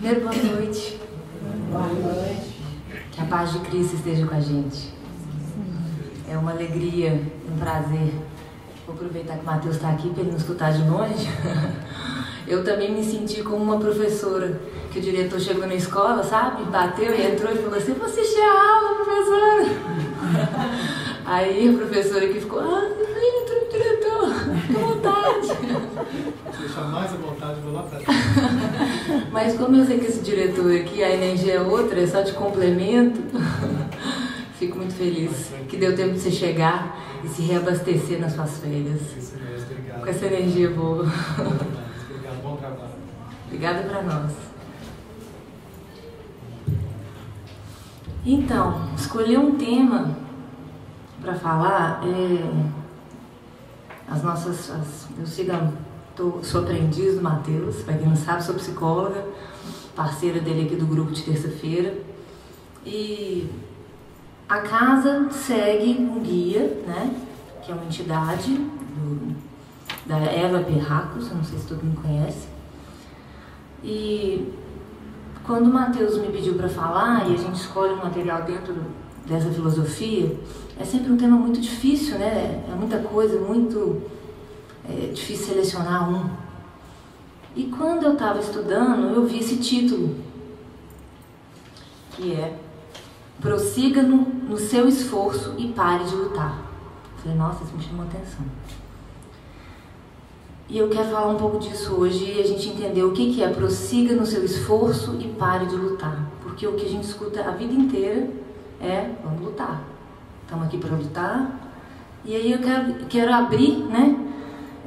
Primeiro, boa noite. Boa noite. Que a paz de Cristo esteja com a gente. É uma alegria, um prazer. Vou aproveitar que o Matheus está aqui para ele não escutar de longe. Eu também me senti como uma professora, que o diretor chegou na escola, sabe? Bateu e entrou e falou assim, vou assistir a aula, professora. Aí a professora que ficou, ah, entrou o diretor, fica à Deixar mais à vontade, vou lá pra Mas como eu sei que esse diretor aqui, a energia é outra, é só de complemento, fico muito feliz que deu tempo de você chegar e se reabastecer nas suas férias. Isso mesmo, obrigado. Com essa energia boa. Obrigado, bom trabalho. Obrigada para nós. Então, escolher um tema para falar é as nossas. As, eu sigo, tô, sou aprendiz do Matheus, para quem não sabe, sou psicóloga, parceira dele aqui do grupo de terça-feira. E a casa segue um guia, né? Que é uma entidade do, da Eva Perracos, não sei se todo mundo conhece. E quando o Matheus me pediu para falar e a gente escolhe um material dentro dessa filosofia, é sempre um tema muito difícil, né? É muita coisa, muito é, difícil selecionar um. E quando eu estava estudando, eu vi esse título, que é Prossiga no, no seu esforço e pare de lutar. Eu falei, nossa, isso me chamou atenção. E eu quero falar um pouco disso hoje e a gente entender o que, que é prossiga no seu esforço e pare de lutar. Porque o que a gente escuta a vida inteira é vamos lutar. Estamos aqui para lutar. E aí eu quero, quero abrir né,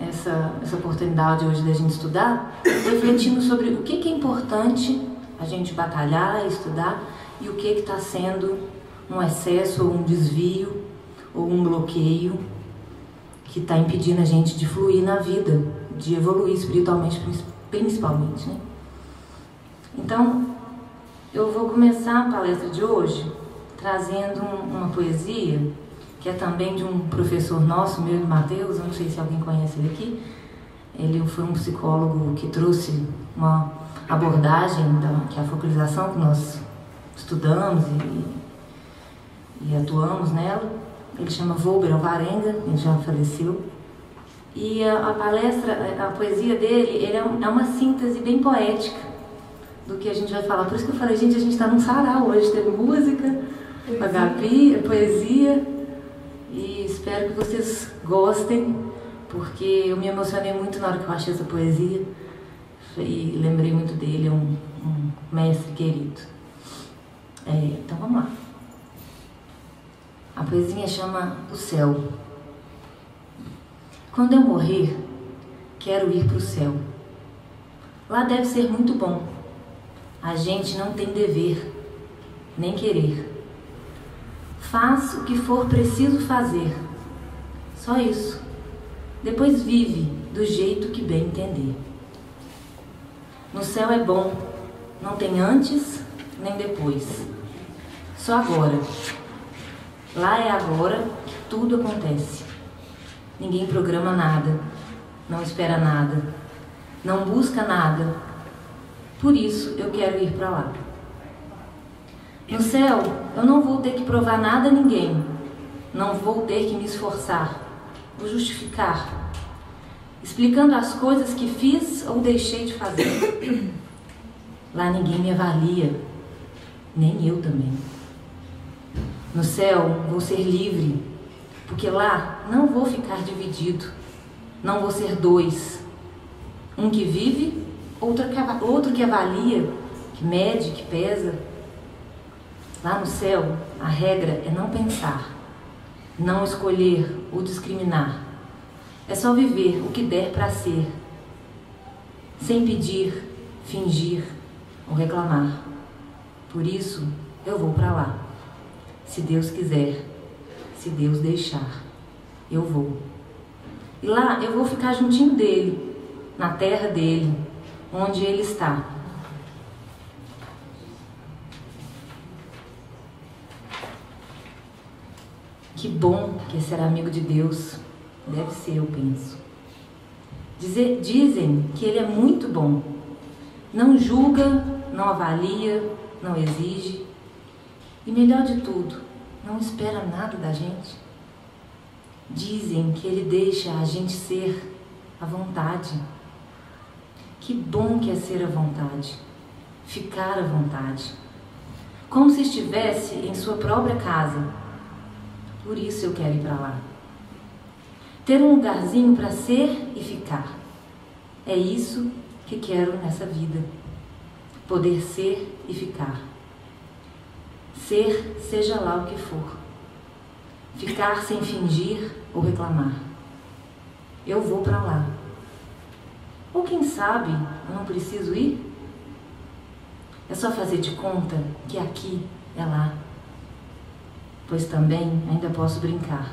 essa, essa oportunidade hoje da gente estudar, refletindo sobre o que, que é importante a gente batalhar, estudar e o que está sendo um excesso ou um desvio ou um bloqueio que está impedindo a gente de fluir na vida, de evoluir espiritualmente, principalmente. Né? Então, eu vou começar a palestra de hoje trazendo uma poesia que é também de um professor nosso, meu e Mateus, eu não sei se alguém conhece ele aqui. Ele foi um psicólogo que trouxe uma abordagem da que é a focalização que nós estudamos e, e atuamos nela ele chama Volber Alvarenga, ele já faleceu. E a, a, palestra, a poesia dele, ele é, é, uma síntese bem poética do que a gente vai falar. Por isso que eu falei, gente, a gente está num sarau hoje, teve música, a Gabi, poesia. Espero que vocês gostem, porque eu me emocionei muito na hora que eu achei essa poesia. E lembrei muito dele, é um, um mestre querido. É, então vamos lá. A poesia chama O Céu. Quando eu morrer, quero ir para o céu. Lá deve ser muito bom. A gente não tem dever, nem querer. Faz o que for preciso fazer. Só isso. Depois vive do jeito que bem entender. No céu é bom, não tem antes nem depois. Só agora Lá é agora que tudo acontece. Ninguém programa nada, não espera nada, não busca nada. Por isso eu quero ir para lá. No céu, eu não vou ter que provar nada a ninguém. Não vou ter que me esforçar, vou justificar, explicando as coisas que fiz ou deixei de fazer. Lá ninguém me avalia, nem eu também. No céu vou ser livre, porque lá não vou ficar dividido, não vou ser dois. Um que vive, outro que, outro que avalia, que mede, que pesa. Lá no céu, a regra é não pensar, não escolher ou discriminar. É só viver o que der para ser, sem pedir, fingir ou reclamar. Por isso, eu vou para lá. Se Deus quiser, se Deus deixar, eu vou. E lá eu vou ficar juntinho dele, na terra dele, onde ele está. Que bom que ser amigo de Deus. Deve ser, eu penso. Dizer, dizem que ele é muito bom. Não julga não avalia, não exige e, melhor de tudo, não espera nada da gente. Dizem que Ele deixa a gente ser à vontade. Que bom que é ser à vontade, ficar à vontade, como se estivesse em sua própria casa. Por isso eu quero ir para lá. Ter um lugarzinho para ser e ficar. É isso que quero nessa vida. Poder ser e ficar. Ser, seja lá o que for. Ficar sem fingir ou reclamar. Eu vou para lá. Ou quem sabe eu não preciso ir? É só fazer de conta que aqui é lá. Pois também ainda posso brincar.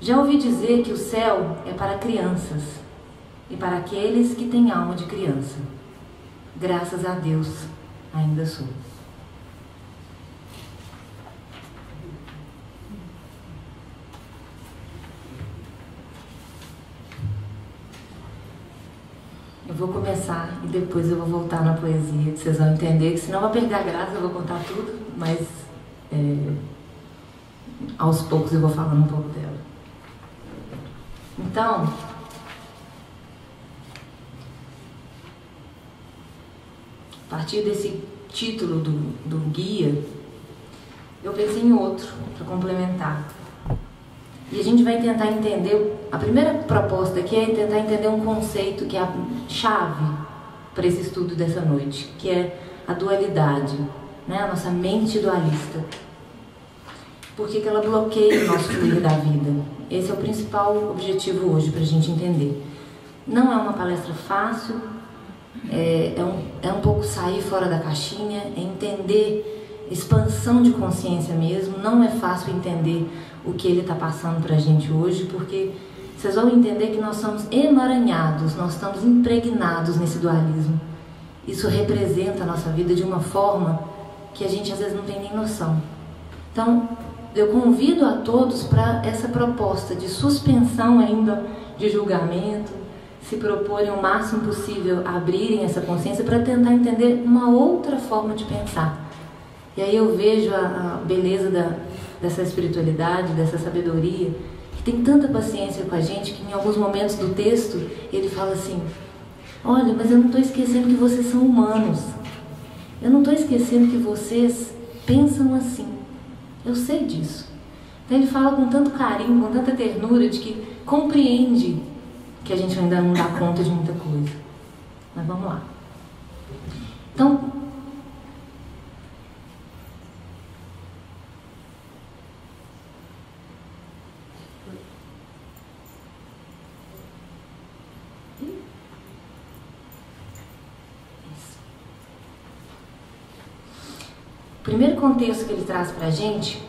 Já ouvi dizer que o céu é para crianças e para aqueles que têm alma de criança. Graças a Deus, ainda sou. Eu vou começar e depois eu vou voltar na poesia, que vocês vão entender, que senão vai perder a graça, eu vou contar tudo, mas é, aos poucos eu vou falando um pouco dela. Então, a partir desse título do, do guia, eu pensei em outro para complementar. E a gente vai tentar entender. A primeira proposta aqui é tentar entender um conceito que é a chave para esse estudo dessa noite, que é a dualidade, né? a nossa mente dualista. Por que, que ela bloqueia o nosso fluir da vida? Esse é o principal objetivo hoje para a gente entender. Não é uma palestra fácil, é, é, um, é um pouco sair fora da caixinha, é entender expansão de consciência mesmo. Não é fácil entender o que ele está passando para a gente hoje, porque vocês vão entender que nós somos emaranhados, nós estamos impregnados nesse dualismo. Isso representa a nossa vida de uma forma que a gente às vezes não tem nem noção. Então, eu convido a todos para essa proposta de suspensão ainda de julgamento, se proporem o máximo possível abrirem essa consciência para tentar entender uma outra forma de pensar. E aí eu vejo a, a beleza da, dessa espiritualidade, dessa sabedoria, que tem tanta paciência com a gente que em alguns momentos do texto ele fala assim: Olha, mas eu não estou esquecendo que vocês são humanos. Eu não estou esquecendo que vocês pensam assim. Eu sei disso. Então ele fala com tanto carinho, com tanta ternura, de que compreende que a gente ainda não dá conta de muita coisa. Mas vamos lá. Então, primeiro contexto que ele traz para a gente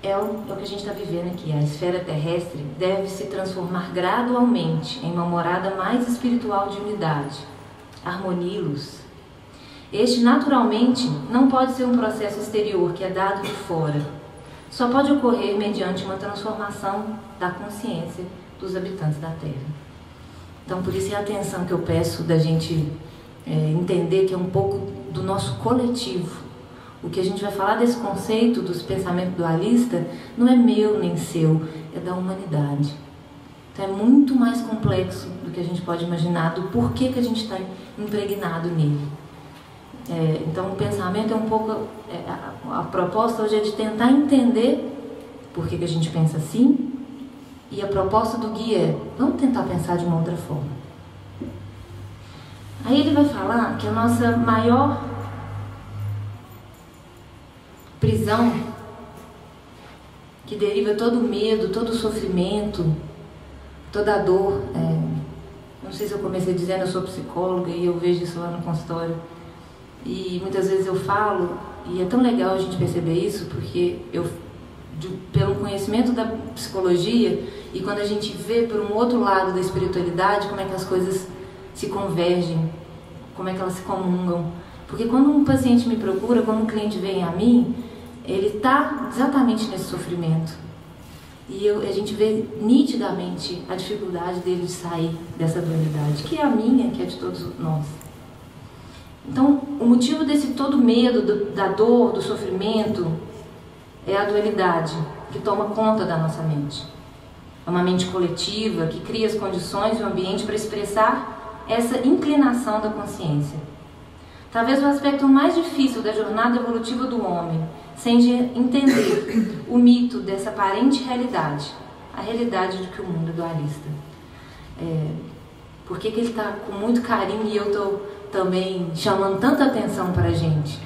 é o, é o que a gente está vivendo aqui. A esfera terrestre deve se transformar gradualmente em uma morada mais espiritual de unidade, harmonia e luz. Este, naturalmente, não pode ser um processo exterior que é dado de fora. Só pode ocorrer mediante uma transformação da consciência dos habitantes da Terra. Então, por isso é a atenção que eu peço da gente é, entender que é um pouco do nosso coletivo o que a gente vai falar desse conceito dos pensamentos dualistas não é meu nem seu, é da humanidade. Então é muito mais complexo do que a gente pode imaginar do porquê que a gente está impregnado nele. É, então o pensamento é um pouco. É, a, a, proposta hoje é de tentar entender por que, que a gente pensa assim. E a proposta do guia é: vamos tentar pensar de uma outra forma. Aí ele vai falar que a nossa maior prisão que deriva todo o medo, todo o sofrimento, toda dor. É, não sei se eu comecei dizendo, eu sou psicóloga e eu vejo isso lá no consultório. E muitas vezes eu falo, e é tão legal a gente perceber isso, porque eu, de, pelo conhecimento da psicologia, e quando a gente vê por um outro lado da espiritualidade, como é que as coisas se convergem, como é que elas se comungam. Porque quando um paciente me procura, quando um cliente vem a mim, ele está exatamente nesse sofrimento. E eu, a gente vê nitidamente a dificuldade dele de sair dessa dualidade, que é a minha, que é de todos nós. Então, o motivo desse todo medo, do, da dor, do sofrimento, é a dualidade que toma conta da nossa mente. É uma mente coletiva que cria as condições e o ambiente para expressar essa inclinação da consciência. Talvez o aspecto mais difícil da jornada evolutiva do homem seja entender o mito dessa aparente realidade, a realidade de que o mundo é dualista. É, por que, que ele está com muito carinho e eu estou também chamando tanta atenção para a gente?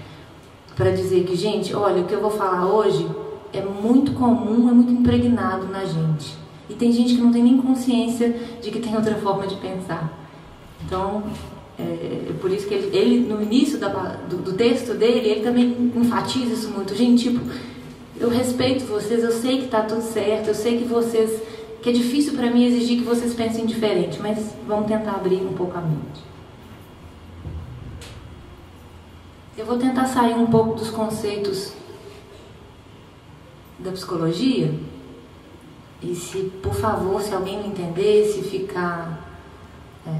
Para dizer que, gente, olha, o que eu vou falar hoje é muito comum, é muito impregnado na gente. E tem gente que não tem nem consciência de que tem outra forma de pensar. Então, é, é por isso que ele, ele no início da, do, do, texto dele, ele também enfatiza isso muito. Gente, tipo, eu respeito vocês, eu sei que está tudo certo, eu sei que vocês que é difícil para mim exigir que vocês pensem diferente, mas vamos tentar abrir um pouco a mente. Eu vou tentar sair um pouco dos conceitos da psicologia. E se, por favor, se alguém não entender, se ficar é,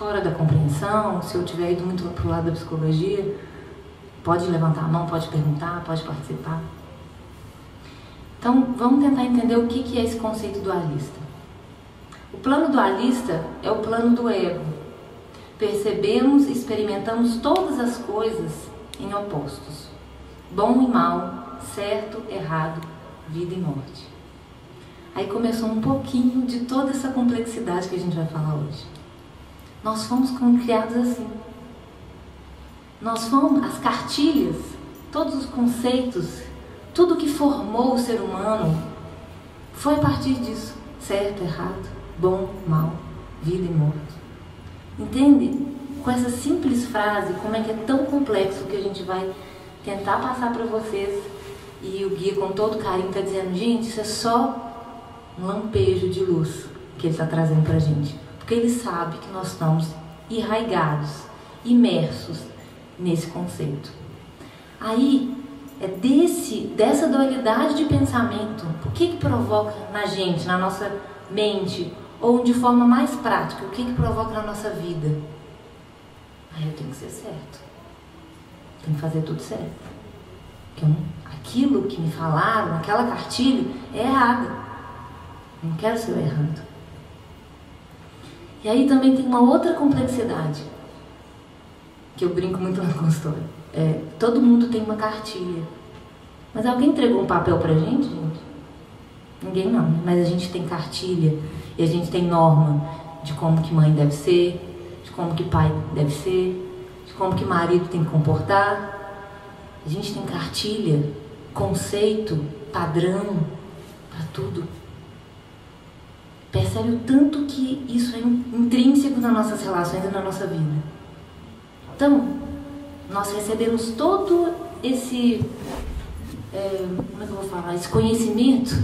fora da compreensão, se eu tiver ido muito para o lado da psicologia, pode levantar a mão, pode perguntar, pode participar. Então, vamos tentar entender o que é esse conceito dualista. O plano dualista é o plano do ego. Percebemos e experimentamos todas as coisas em opostos: bom e mal, certo, errado, vida e morte. Aí começou um pouquinho de toda essa complexidade que a gente vai falar hoje. Nós fomos criados assim. Nós fomos, as cartilhas, todos os conceitos tudo que formou o ser humano foi a partir disso. Certo, errado, bom, mal, vida e morte. Entende? Com essa simples frase, como é que é tão complexo que a gente vai tentar passar para vocês. E o guia, com todo carinho, está dizendo: gente, isso é só um lampejo de luz que ele está trazendo para a gente. Porque ele sabe que nós estamos enraigados, imersos nesse conceito. Aí é desse, dessa dualidade de pensamento. O que, que provoca na gente, na nossa mente, ou de forma mais prática, o que, que provoca na nossa vida? Aí eu tenho que ser certo. Tenho que fazer tudo certo. Não, aquilo que me falaram, aquela cartilha, é errada. Não quero ser errado. E aí também tem uma outra complexidade, que eu brinco muito na consultório é, todo mundo tem uma cartilha. Mas alguém entregou um papel pra gente, gente? Ninguém não, né? mas a gente tem cartilha e a gente tem norma de como que mãe deve ser, de como que pai deve ser, de como que marido tem que comportar. A gente tem cartilha, conceito, padrão para tudo. Percebe o tanto que isso é intrínseco nas nossas relações e na nossa vida. Então, nós recebemos todo esse, é, como é que eu vou falar, esse conhecimento,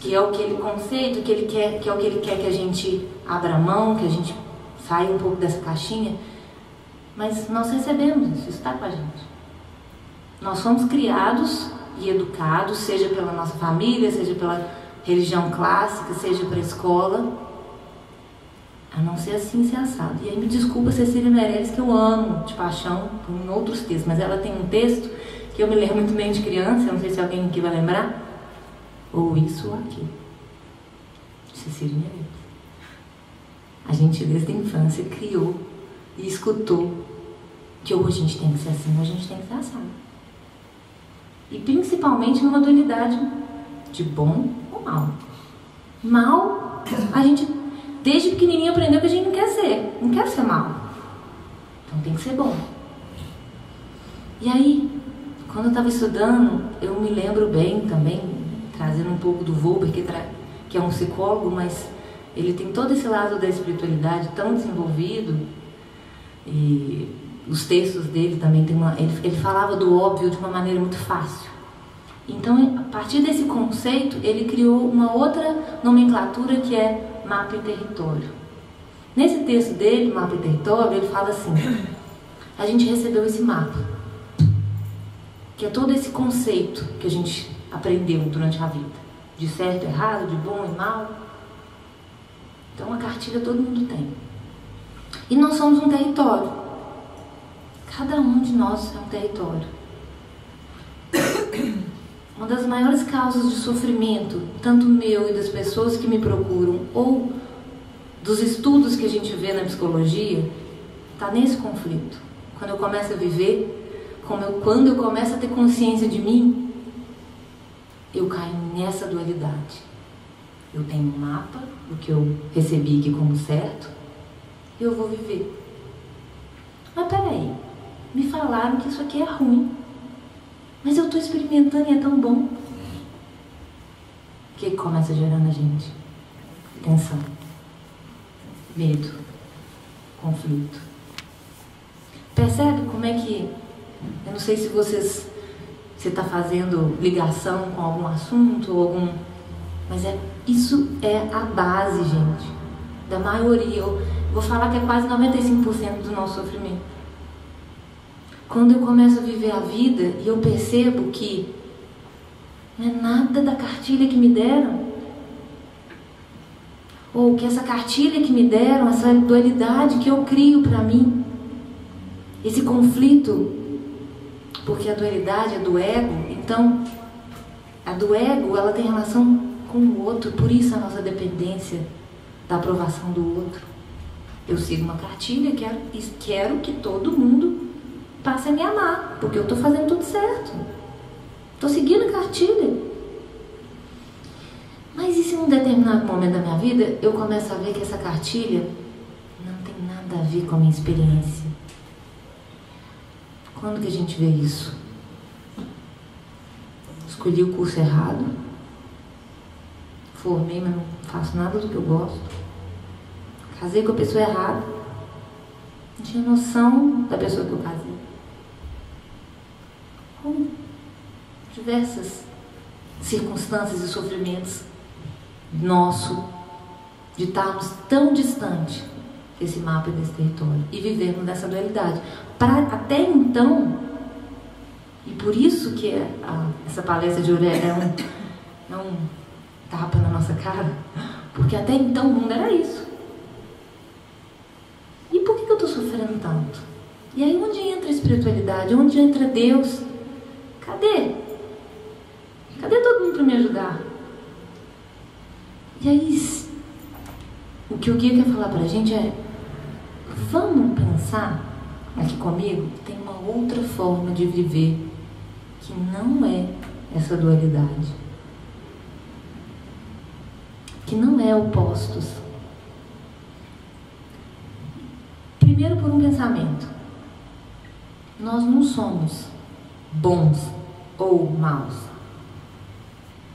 que é o que ele conceito, que ele quer, que é o que ele quer que a gente abra mão, que a gente saia um pouco dessa caixinha, mas nós recebemos isso, isso está com a gente. Nós fomos criados e educados, seja pela nossa família, seja pela religião clássica, seja pela escola, a não ser assim ser assado. E aí me desculpa Cecília Meirelles, que eu amo de paixão em outros textos, mas ela tem um texto que eu me lembro muito bem de criança, não sei se alguém aqui vai lembrar, ou isso ou aquilo. Cecília Meirelles. A gente desde a infância criou e escutou que ou a gente tem que ser assim ou a gente tem que ser assado. E principalmente numa dualidade de bom ou mal. Mal, a gente desde pequenininho aprendeu que a gente não quer ser, não quer ser mal. Então tem que ser bom. E aí, quando eu estava estudando, eu me lembro bem também, trazendo um pouco do Wolber, que, que é um psicólogo, mas ele tem todo esse lado da espiritualidade tão desenvolvido. E os textos dele também tem uma. Ele, ele falava do óbvio de uma maneira muito fácil. Então, a partir desse conceito, ele criou uma outra nomenclatura que é mapa e território. Nesse texto dele, mapa e território, ele fala assim: a gente recebeu esse mapa, que é todo esse conceito que a gente aprendeu durante a vida, de certo, errado, de bom e mal. Então a cartilha todo mundo tem. E nós somos um território. Cada um de nós é um território. Uma das maiores causas de sofrimento, tanto meu e das pessoas que me procuram, ou dos estudos que a gente vê na psicologia, está nesse conflito. Quando eu começo a viver, eu, quando eu começo a ter consciência de mim, eu caio nessa dualidade. Eu tenho um mapa do que eu recebi aqui como certo, e eu vou viver. Mas peraí, me falaram que isso aqui é ruim. Mas eu estou experimentando e é tão bom. O que começa gerando a gente? Tensão, medo, conflito. Percebe como é que. Eu não sei se vocês. Você está fazendo ligação com algum assunto ou algum. Mas é, isso é a base, gente. Da maioria. Eu vou falar que é quase 95% do nosso sofrimento. Quando eu começo a viver a vida e eu percebo que não é nada da cartilha que me deram, ou que essa cartilha que me deram, essa dualidade que eu crio para mim, esse conflito, porque a dualidade é do ego, então a do ego ela tem relação com o outro, por isso a nossa dependência da aprovação do outro. Eu sigo uma cartilha, quero, quero que todo mundo passe a me amar, porque eu estou fazendo tudo certo. Estou seguindo a cartilha. Mas e se em um determinado momento da minha vida eu começo a ver que essa cartilha não tem nada a ver com a minha experiência? Quando que a gente vê isso? Escolhi o curso errado, formei, mas não faço nada do que eu gosto, casei com a pessoa errada, não tinha noção da pessoa que eu casei com diversas circunstâncias e sofrimentos nosso de estarmos tão distante desse mapa e desse território e vivermos nessa dualidade. Pra, até então, e por isso que a, essa palestra de Aurélia é um, é um tapa na nossa cara, porque até então o mundo era isso. E por que, que eu estou sofrendo tanto? E aí onde entra a espiritualidade? Onde entra Deus? Cadê? Cadê todo mundo para me ajudar? E aí, o que o guia quer falar para a gente é: vamos pensar aqui comigo, tem uma outra forma de viver que não é essa dualidade, que não é opostos. Primeiro, por um pensamento: nós não somos bons ou maus.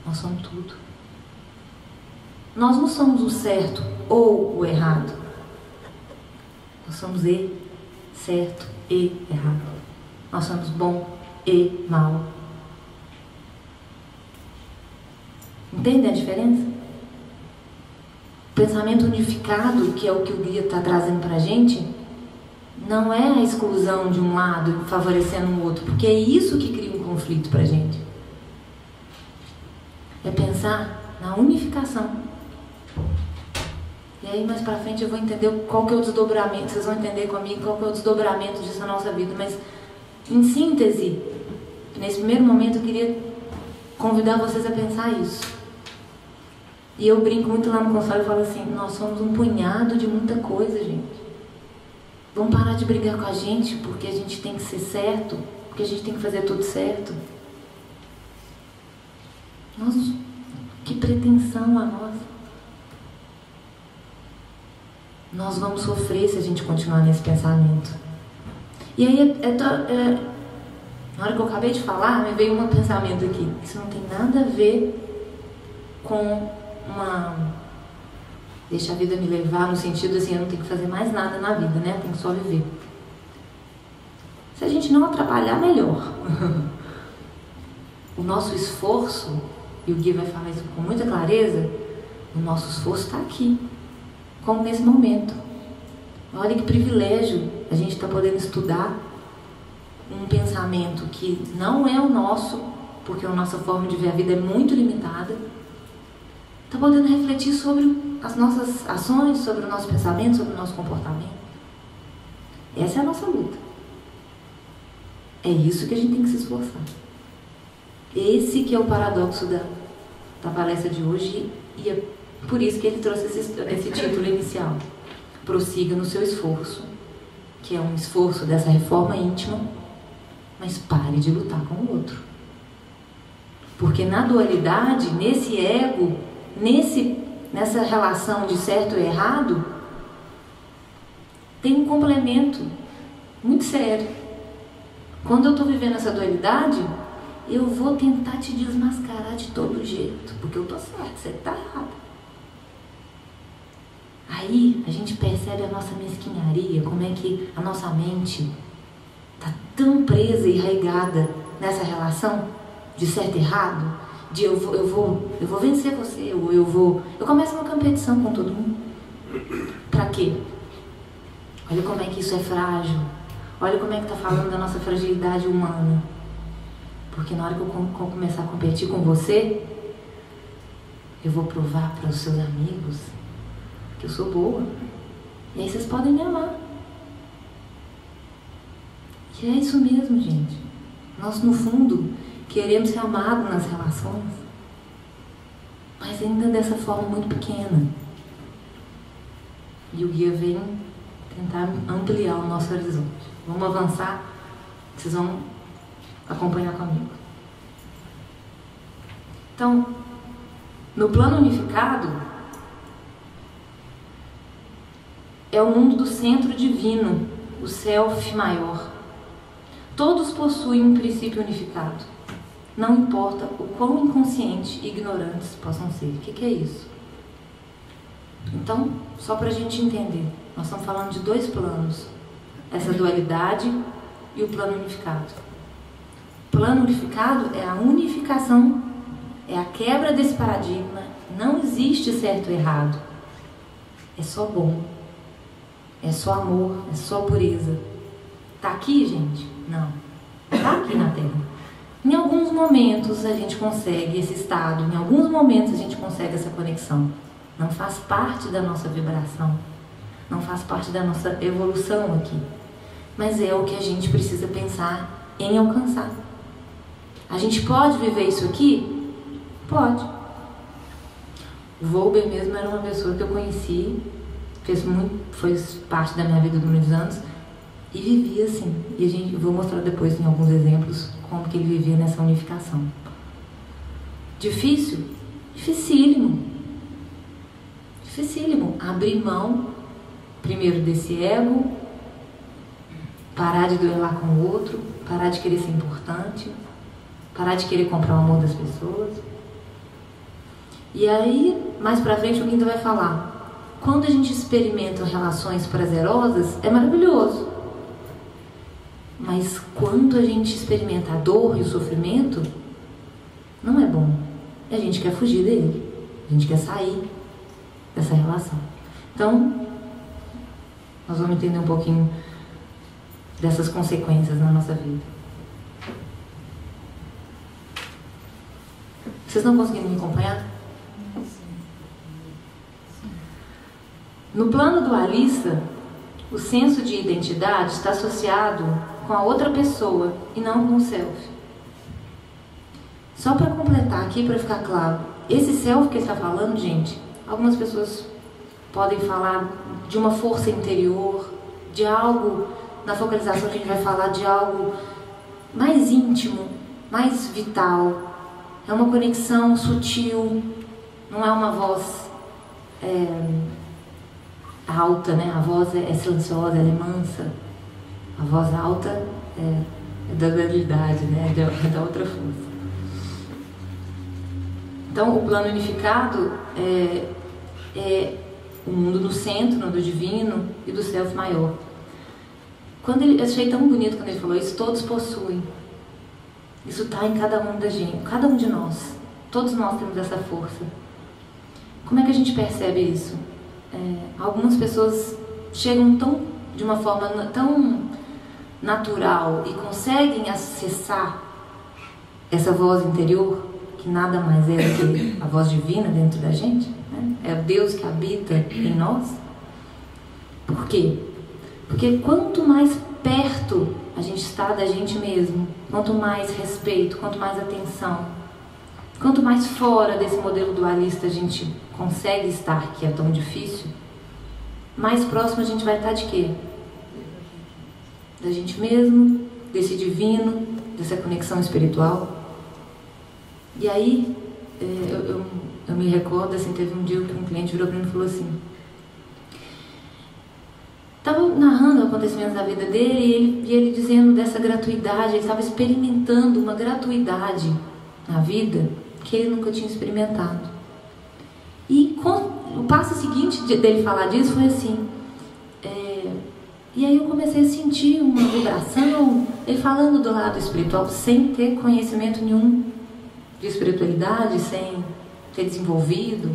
Nós somos tudo. Nós não somos o certo ou o errado. Nós somos e certo e errado. Nós somos bom e mal. Entende a diferença? O pensamento unificado, que é o que o guia está trazendo para a gente, não é a exclusão de um lado favorecendo o outro, porque é isso que cria conflito para gente. É pensar na unificação. E aí mais para frente eu vou entender qual que é o desdobramento, vocês vão entender comigo qual que é o desdobramento disso na nossa vida, mas em síntese, nesse primeiro momento eu queria convidar vocês a pensar isso. E eu brinco muito lá no consultório e falo assim, nós somos um punhado de muita coisa, gente. Vamos parar de brigar com a gente porque a gente tem que ser certo, porque a gente tem que fazer tudo certo. Nossa, que pretensão a nós. Nós vamos sofrer se a gente continuar nesse pensamento. E aí, é, é, é, na hora que eu acabei de falar, me veio um pensamento aqui. Isso não tem nada a ver com uma Deixa a vida me levar no sentido assim, eu não tenho que fazer mais nada na vida, né? Tenho só viver. Se a gente não atrapalhar, melhor. o nosso esforço, e o Gui vai falar isso com muita clareza, o nosso esforço está aqui, como nesse momento. Olha que privilégio a gente está podendo estudar um pensamento que não é o nosso, porque a nossa forma de ver a vida é muito limitada. Está podendo refletir sobre as nossas ações, sobre o nosso pensamento, sobre o nosso comportamento. Essa é a nossa luta. É isso que a gente tem que se esforçar. Esse que é o paradoxo da, da palestra de hoje e é por isso que ele trouxe esse, esse título inicial. Prossiga no seu esforço, que é um esforço dessa reforma íntima, mas pare de lutar com o outro. Porque na dualidade, nesse ego, nesse, nessa relação de certo e errado, tem um complemento muito sério. Quando eu estou vivendo essa dualidade, eu vou tentar te desmascarar de todo jeito, porque eu estou certo, você está errado. Aí a gente percebe a nossa mesquinharia, como é que a nossa mente está tão presa e arraigada nessa relação de certo e errado, de eu vou, eu vou, eu vou vencer você, ou eu vou. Eu começo uma competição com todo mundo. Para quê? Olha como é que isso é frágil. Olha como é que está falando da nossa fragilidade humana. Porque na hora que eu começar a competir com você, eu vou provar para os seus amigos que eu sou boa. E aí vocês podem me amar. E é isso mesmo, gente. Nós, no fundo, queremos ser amados nas relações, mas ainda dessa forma muito pequena. E o guia vem tentar ampliar o nosso horizonte. Vamos avançar, vocês vão acompanhar comigo. Então, no plano unificado, é o mundo do centro divino, o self maior. Todos possuem um princípio unificado. Não importa o quão inconscientes e ignorantes possam ser. O que, que é isso? Então, só para a gente entender, nós estamos falando de dois planos: essa dualidade e o plano unificado. O plano unificado é a unificação, é a quebra desse paradigma. Não existe certo ou errado. É só bom. É só amor, é só pureza. Tá aqui, gente? Não. Tá aqui na Terra. Em alguns momentos a gente consegue esse estado, em alguns momentos a gente consegue essa conexão. Não faz parte da nossa vibração, não faz parte da nossa evolução aqui. Mas é o que a gente precisa pensar em alcançar. A gente pode viver isso aqui? Pode. O Volber mesmo era uma pessoa que eu conheci fez muito, foi parte da minha vida durante muitos anos e vivia assim. E a gente, vou mostrar depois em alguns exemplos como que ele vivia nessa unificação. Difícil? Dificílimo. Dificílimo. Abrir mão, primeiro, desse ego, parar de duelar com o outro, parar de querer ser importante, parar de querer comprar o amor das pessoas. E aí, mais pra frente, o Guinda vai falar quando a gente experimenta relações prazerosas, é maravilhoso. Mas quando a gente experimenta a dor e o sofrimento, não é bom. E a gente quer fugir dele. A gente quer sair dessa relação. Então, nós vamos entender um pouquinho dessas consequências na nossa vida. Vocês não conseguiram me acompanhar? No plano dualista, o senso de identidade está associado com a outra pessoa e não com o self. Só para completar aqui, para ficar claro, esse self que ele está falando, gente, algumas pessoas podem falar de uma força interior, de algo, na focalização a gente vai falar de algo mais íntimo, mais vital. É uma conexão sutil, não é uma voz. É, alta, né? A voz é, é silenciosa, ela é mansa. A voz alta é, é da dualidade, né? É da outra força. Então, o plano unificado é, é o mundo no centro, do divino e do self maior. Quando ele, eu achei tão bonito quando ele falou isso, todos possuem. Isso está em cada um da gente, cada um de nós. Todos nós temos essa força. Como é que a gente percebe isso? é, algumas pessoas chegam tão de uma forma tão natural e conseguem acessar essa voz interior que nada mais é do que a voz divina dentro da gente, né? é Deus que habita em nós. Por quê? Porque quanto mais perto a gente está da gente mesmo, quanto mais respeito, quanto mais atenção, quanto mais fora desse modelo dualista a gente consegue estar, que é tão difícil, mais próximo a gente vai estar de quê? Da gente mesmo, desse divino, dessa conexão espiritual. E aí, é, eu, eu, eu me recordo, assim, teve um dia que um cliente virou para mim e falou assim, estava narrando acontecimentos da vida dele e ele, e ele dizendo dessa gratuidade, ele estava experimentando uma gratuidade na vida que ele nunca tinha experimentado. E com, o passo seguinte dele falar disso foi assim, é, e aí eu comecei a sentir uma vibração, ele falando do lado espiritual, sem ter conhecimento nenhum de espiritualidade, sem ter desenvolvido.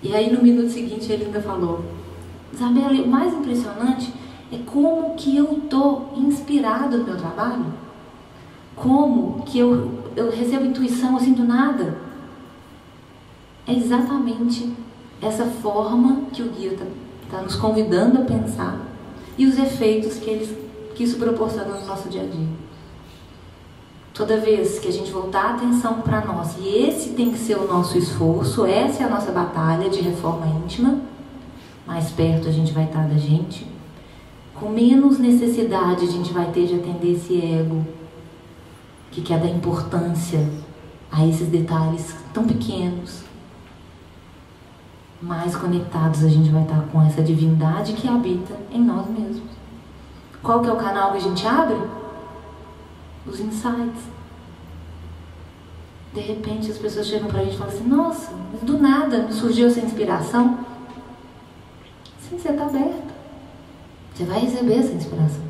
E aí no minuto seguinte ele ainda falou, Isabela, o mais impressionante é como que eu estou inspirado no meu trabalho. Como que eu, eu recebo intuição assim do nada. É exatamente essa forma que o guia está tá nos convidando a pensar e os efeitos que, eles, que isso proporciona no nosso dia a dia. Toda vez que a gente voltar a atenção para nós, e esse tem que ser o nosso esforço, essa é a nossa batalha de reforma íntima, mais perto a gente vai estar da gente, com menos necessidade a gente vai ter de atender esse ego que quer dar importância a esses detalhes tão pequenos. Mais conectados a gente vai estar com essa divindade que habita em nós mesmos. Qual que é o canal que a gente abre? Os insights. De repente as pessoas chegam pra gente e falam assim, nossa, do nada surgiu essa inspiração. Sim, você está aberto. Você vai receber essa inspiração.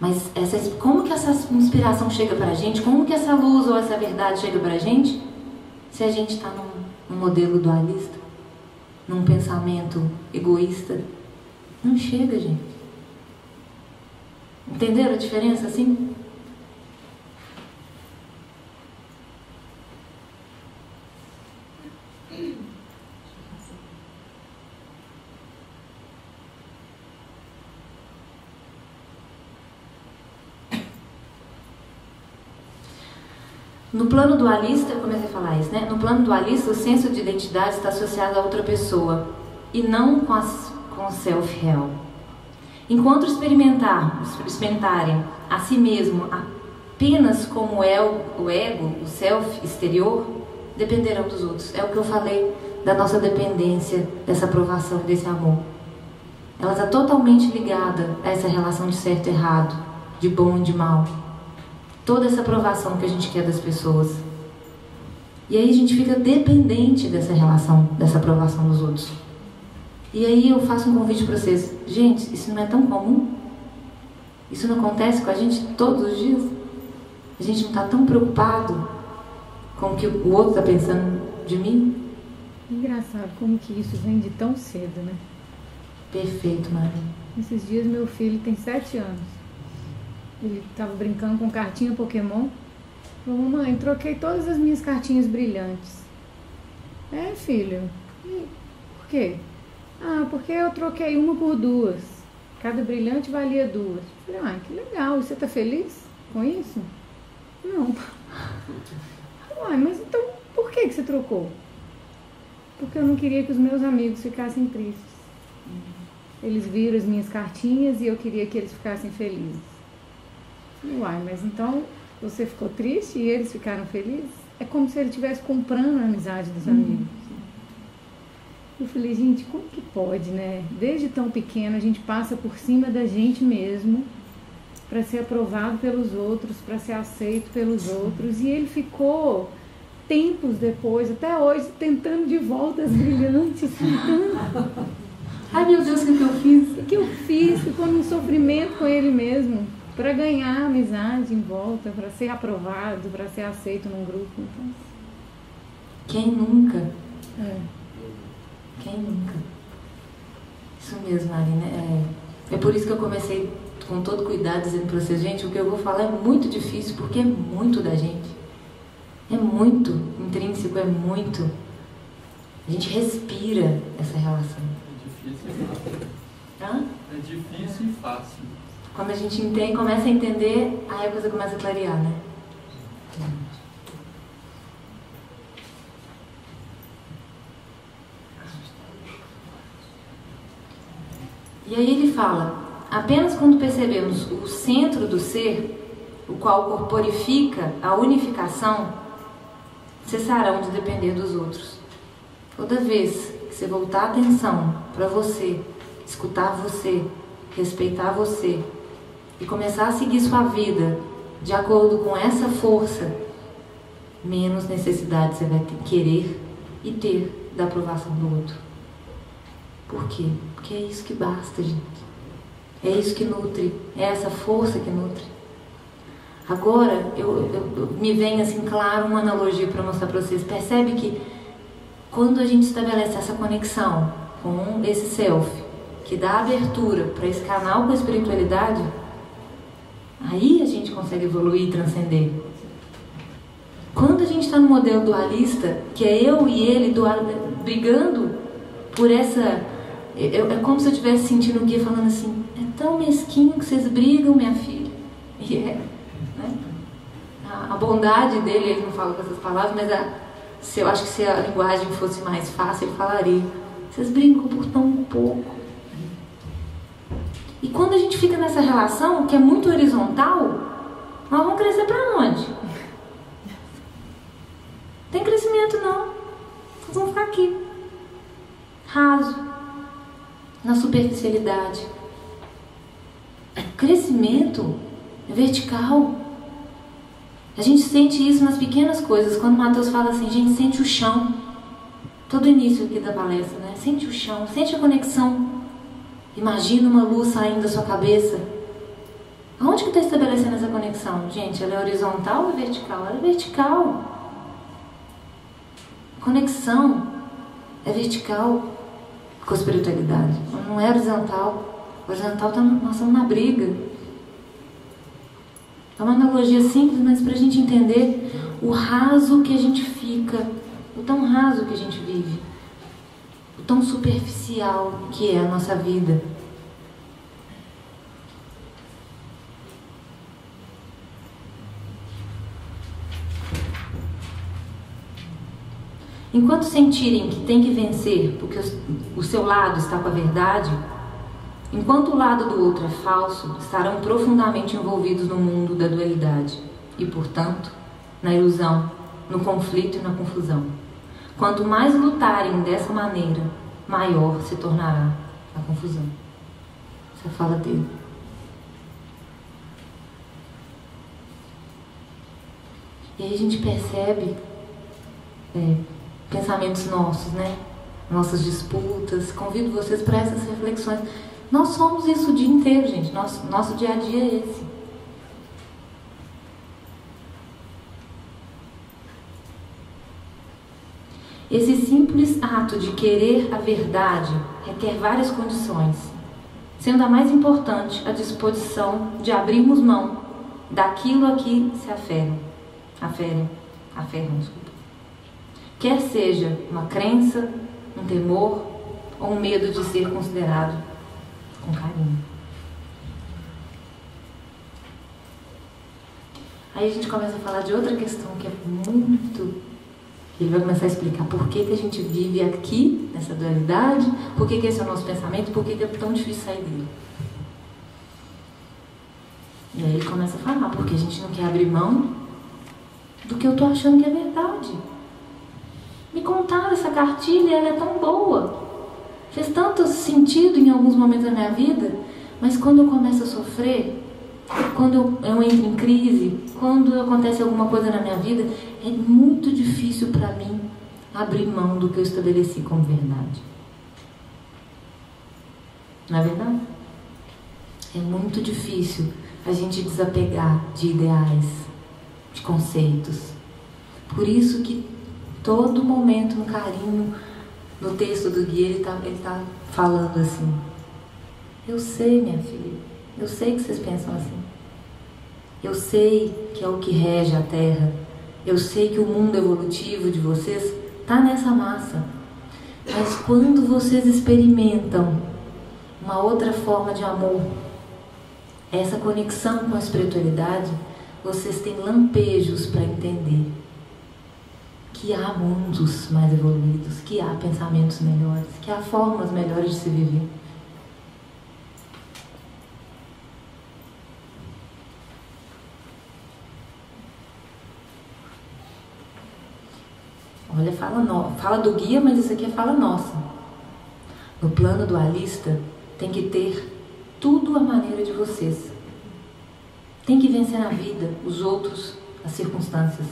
Mas essa, como que essa inspiração chega para a gente? Como que essa luz ou essa verdade chega para a gente? Se a gente está num, num modelo dualista, num pensamento egoísta, não chega, gente. Entenderam a diferença assim? No plano dualista, eu comecei a falar isso, né? No plano dualista, o senso de identidade está associado a outra pessoa e não com, as, com o self real. Enquanto experimentar, experimentarem a si mesmo apenas como é o, o ego, o self exterior, dependerão dos outros. É o que eu falei da nossa dependência, dessa aprovação, desse amor. Ela está totalmente ligada a essa relação de certo e errado, de bom e de mal toda essa aprovação que a gente quer das pessoas. E aí a gente fica dependente dessa relação, dessa aprovação dos outros. E aí eu faço um convite para vocês. Gente, isso não é tão comum? Isso não acontece com a gente todos os dias? A gente não está tão preocupado com o que o outro está pensando de mim? Engraçado como que isso vem de tão cedo, né? Perfeito, Maria. Esses dias meu filho tem sete anos. Ele estava brincando com cartinha Pokémon. Falou, mamãe, troquei todas as minhas cartinhas brilhantes. É, filho. E por quê? Ah, porque eu troquei uma por duas. Cada brilhante valia duas. Falei, ah, que legal. E você tá feliz com isso? Não. Uai, mas então por que, que você trocou? Porque eu não queria que os meus amigos ficassem tristes. Eles viram as minhas cartinhas e eu queria que eles ficassem felizes. Uai, mas então você ficou triste e eles ficaram felizes? É como se ele estivesse comprando a amizade dos uhum. amigos. Eu falei, gente, como que pode, né? Desde tão pequeno a gente passa por cima da gente mesmo para ser aprovado pelos outros, para ser aceito pelos outros. E ele ficou tempos depois, até hoje, tentando de volta as brilhantes, tentando. Ai meu Deus, o que eu fiz? O que eu fiz? Ficou num sofrimento com ele mesmo para ganhar amizade em volta, para ser aprovado, para ser aceito num grupo. Então. Quem nunca? É. Quem nunca? Isso mesmo, Marina. É, é por isso que eu comecei com todo cuidado dizendo para vocês, gente, o que eu vou falar é muito difícil porque é muito da gente. É muito intrínseco, é muito. A gente respira essa relação. difícil e fácil. Hã? É difícil e fácil. Quando a gente entende, começa a entender, aí a coisa começa a clarear, né? E aí ele fala: apenas quando percebemos o centro do ser, o qual corporifica a unificação, cessarão de depender dos outros. Toda vez que você voltar a atenção para você, escutar você, respeitar você e começar a seguir sua vida de acordo com essa força, menos necessidade você vai ter, querer e ter da aprovação do outro. Por quê? Porque é isso que basta, gente. É isso que nutre, é essa força que nutre. Agora, eu, eu, me vem assim, claro, uma analogia para mostrar para vocês. Percebe que quando a gente estabelece essa conexão com esse self, que dá abertura para esse canal com a espiritualidade, aí a gente consegue evoluir e transcender. Quando a gente está no modelo dualista, que é eu e ele brigando por essa eu, é como se eu estivesse sentindo o guia falando assim: é tão mesquinho que vocês brigam, minha filha. E é. Né? A, a, bondade dele, ele não fala com essas palavras, mas a, se eu acho que se a linguagem fosse mais fácil, ele falaria: vocês brigam por tão pouco. E quando a gente fica nessa relação, que é muito horizontal, nós vamos crescer para onde? Tem crescimento não. Nós vamos ficar aqui. Raso na superficialidade. Crescimento é vertical. A gente sente isso nas pequenas coisas. Quando o Matheus fala assim, gente, sente o chão. Todo início aqui da palestra, né? Sente o chão, sente a conexão. Imagina uma luz saindo da sua cabeça. Aonde que está estabelecendo essa conexão? Gente, ela é horizontal ou vertical? Ela é vertical. Conexão é vertical com a espiritualidade. Não é horizontal. Horizontal tá, nós estamos na briga. É uma analogia simples, mas para a gente entender o raso que a gente fica, o tão raso que a gente vive, tão superficial que é a nossa vida. Enquanto sentirem que tem que vencer porque o seu lado está com a verdade, enquanto o lado do outro é falso, estarão profundamente envolvidos no mundo da dualidade e, portanto, na ilusão, no conflito e na confusão. Quanto mais lutarem dessa maneira, maior se tornará a confusão. Essa fala dele. E aí a gente percebe é, pensamentos nossos, né? Nossas disputas. Convido vocês para essas reflexões. Nós somos isso o dia inteiro, gente. Nosso, nosso dia a dia é esse. Esse simples ato de querer a verdade requer várias condições, sendo a mais importante a disposição de abrirmos mão daquilo a que se aferem. Aferem. Aferram, desculpa. Quer seja uma crença, um temor ou um medo de ser considerado com carinho. Aí a gente começa a falar de outra questão que é muito. Ele vai começar a explicar por que, que a gente vive aqui, nessa dualidade, por que, que esse é o nosso pensamento, por que, que é tão difícil sair dele. E aí ele começa a falar, porque a gente não quer abrir mão do que eu estou achando que é verdade. Me contaram essa cartilha, ela é tão boa. Fez tanto sentido em alguns momentos da minha vida, mas quando eu começo a sofrer, quando eu, eu entro em crise, quando acontece alguma coisa na minha vida, é muito difícil para mim abrir mão do que eu estabeleci como verdade. Não é verdade? É muito difícil a gente desapegar de ideais, de conceitos. Por isso que todo momento um carinho. No texto do guia ele está ele tá falando assim. Eu sei, minha filha, eu sei que vocês pensam assim. Eu sei que é o que rege a terra. Eu sei que o mundo evolutivo de vocês está nessa massa. Mas quando vocês experimentam uma outra forma de amor, essa conexão com a espiritualidade, vocês têm lampejos para entender que há mundos mais evoluídos, que há pensamentos melhores, que há formas melhores de se viver. Olha, fala, no, fala do guia, mas isso aqui é fala nossa. No plano dualista, tem que ter tudo a maneira de vocês. Tem que vencer na vida os outros, as circunstâncias.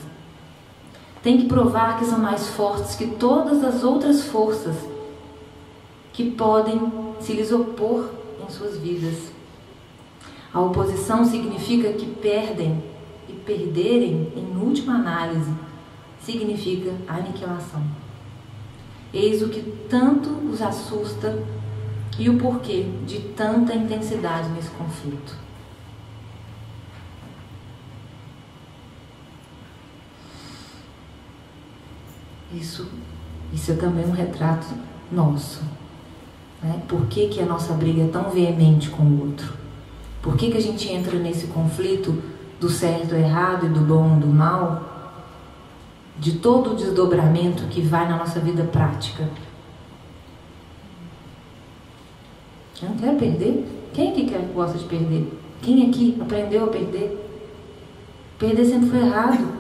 Tem que provar que são mais fortes que todas as outras forças que podem se lhes opor em suas vidas. A oposição significa que perdem e perderem, em última análise, significa aniquilação. Eis o que tanto os assusta e o porquê de tanta intensidade nesse conflito. Isso, isso é também um retrato nosso. Né? Por que, que a nossa briga é tão veemente com o outro? Por que, que a gente entra nesse conflito do certo errado e do bom do mal? De todo o desdobramento que vai na nossa vida prática. Eu não quero perder. Quem aqui quer, gosta de perder? Quem aqui aprendeu a perder? Perder sempre foi errado.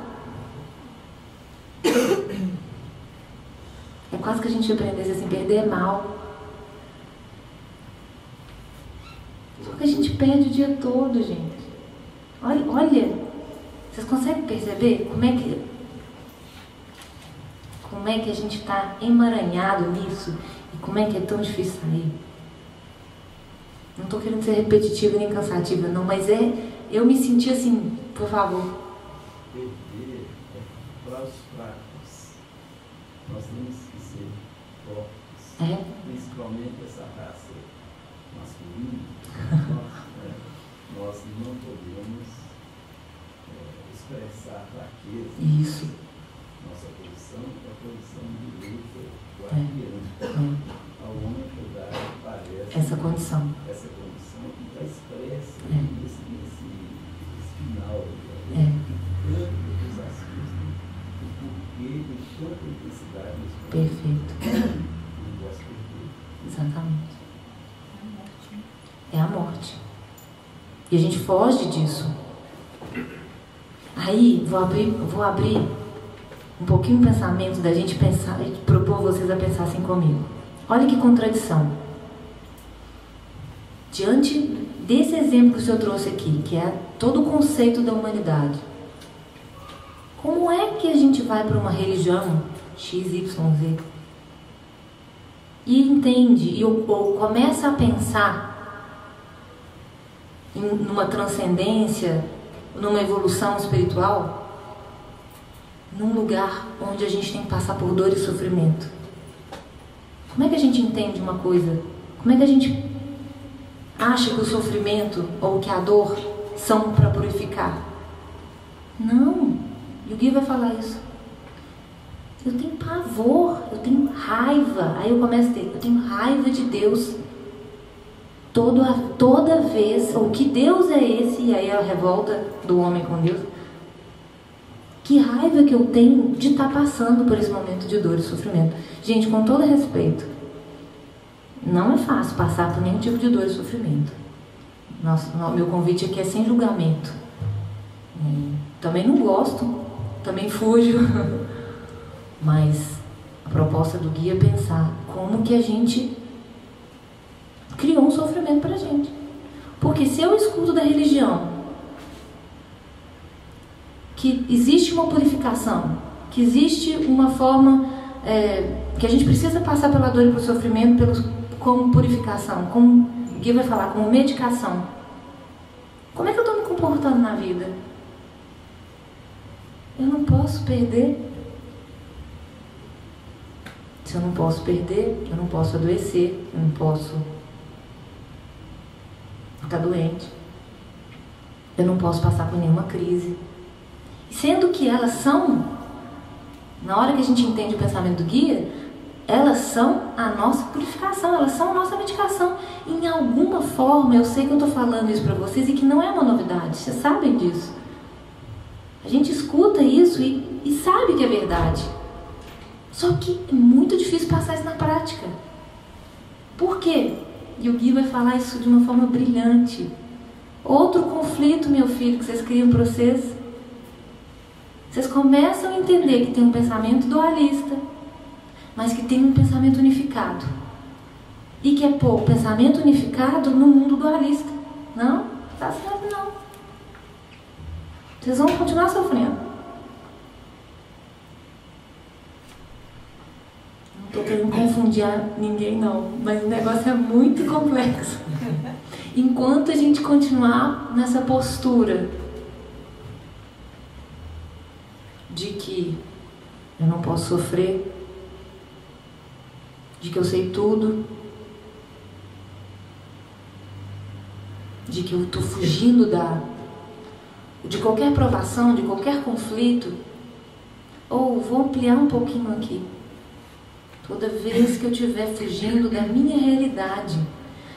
É quase que a gente aprendesse assim, perder é mal. Só que a gente perde o dia todo, gente. Olha, olha, vocês conseguem perceber como é que como é que a gente está emaranhado nisso e como é que é tão difícil sair? Não estou querendo ser repetitiva nem cansativa, não, mas é. Eu me senti assim, por favor. Perder é para os fracos. Nós temos que ser fortes. É. Principalmente essa raça masculina. nós, nós não podemos é, expressar fraqueza. Isso. Nossa posição é a posição de luta, É. guardiã. É. Ao homem ajudar, parece. Essa condição. essa condição que está expressa É. nesse, nesse, nesse final. É. Né? Tanto dos assuntos, o porquê de tanta intensidade nesse momento. Perfeito. Exatamente. É a morte. E a gente foge disso. Aí, vou abrir, vou abrir um pouquinho o pensamento da gente pensar e propor vocês a pensar assim comigo. Olha que contradição. Diante desse exemplo que o senhor trouxe aqui, que é todo o conceito da humanidade, como é que a gente vai para uma religião XYZ e entende e ou, ou começa a pensar em numa transcendência, numa evolução espiritual, num lugar onde a gente tem que passar por dor e sofrimento? Como é que a gente entende uma coisa? Como é que a gente acha que o sofrimento ou que a dor são para purificar? Não. E o Gui vai falar isso. Eu tenho pavor, eu tenho raiva. Aí eu começo a ter, eu tenho raiva de Deus. Todo, toda vez, o que Deus é esse? E aí a revolta do homem com Deus. Que raiva que eu tenho de estar passando por esse momento de dor e sofrimento. Gente, com todo respeito, não é fácil passar por nenhum tipo de dor e sofrimento. Meu convite aqui é sem julgamento. Também não gosto, também fujo, mas a proposta do guia é pensar como que a gente criou um sofrimento para a gente. Porque se eu escuto da religião que existe uma purificação, que existe uma forma é, que a gente precisa passar pela dor e pelo sofrimento como purificação, como Gui vai falar, como medicação. Como é que eu estou me comportando na vida? Eu não posso perder. Se eu não posso perder, eu não posso adoecer, eu não posso ficar doente, eu não posso passar por nenhuma crise. Sendo que elas são, na hora que a gente entende o pensamento do guia, elas são a nossa purificação, elas são a nossa medicação. Em alguma forma, eu sei que eu estou falando isso para vocês e que não é uma novidade, vocês sabem disso. A gente escuta isso e, e sabe que é verdade. Só que é muito difícil passar isso na prática. Por quê? E o Gui vai falar isso de uma forma brilhante. Outro conflito, meu filho, que vocês criam para vocês. Vocês começam a entender que tem um pensamento dualista, mas que tem um pensamento unificado. E que é pôr o pensamento unificado no mundo dualista. Não, tá certo não. Vocês vão continuar sofrendo. Não estou querendo confundir ninguém não, mas o negócio é muito complexo. Enquanto a gente continuar nessa postura de que eu não posso sofrer, de que eu sei tudo, de que eu estou fugindo da de qualquer provação, de qualquer conflito, ou vou ampliar um pouquinho aqui. Toda vez que eu estiver fugindo da minha realidade,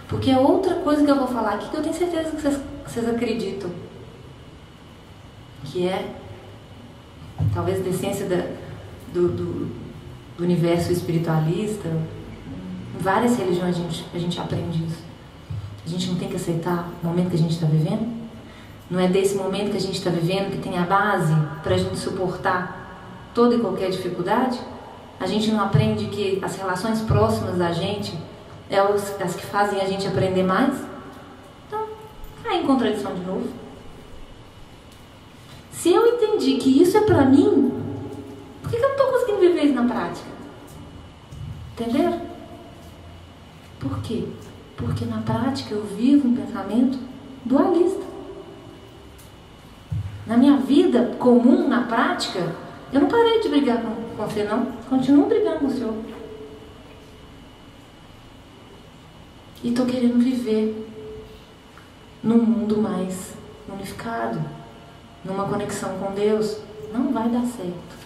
porque é outra coisa que eu vou falar aqui que eu tenho certeza que vocês, que vocês acreditam, que é talvez a essência da, do, do, do, universo espiritualista. Em várias religiões a gente, a gente aprende isso. A gente não tem que aceitar o momento que a gente está vivendo. Não é desse momento que a gente está vivendo que tem a base para a gente suportar toda e qualquer dificuldade? A gente não aprende que as relações próximas da gente é as que fazem a gente aprender mais? Então, cai em contradição de novo. Se eu entendi que isso é para mim, por que, que eu não estou conseguindo viver isso na prática? Entenderam? Por quê? Porque na prática eu vivo um pensamento dualista. Na minha vida comum, na prática, eu não parei de brigar com, com você, não. Continuo brigando com o Senhor. E estou querendo viver num mundo mais unificado, numa conexão com Deus. Não vai dar certo.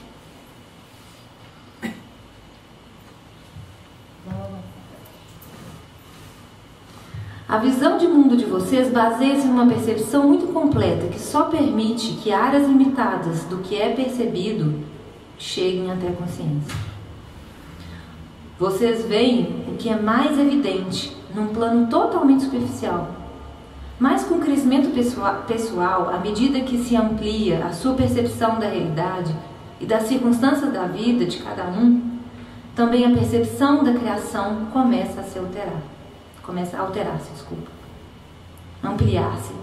A visão de mundo de vocês baseia-se numa percepção muito completa que só permite que áreas limitadas do que é percebido cheguem até a consciência. Vocês veem o que é mais evidente num plano totalmente superficial. Mas com o crescimento pessoal, à medida que se amplia a sua percepção da realidade e das circunstâncias da vida de cada um, também a percepção da criação começa a se alterar começa a alterar-se, desculpa, ampliar-se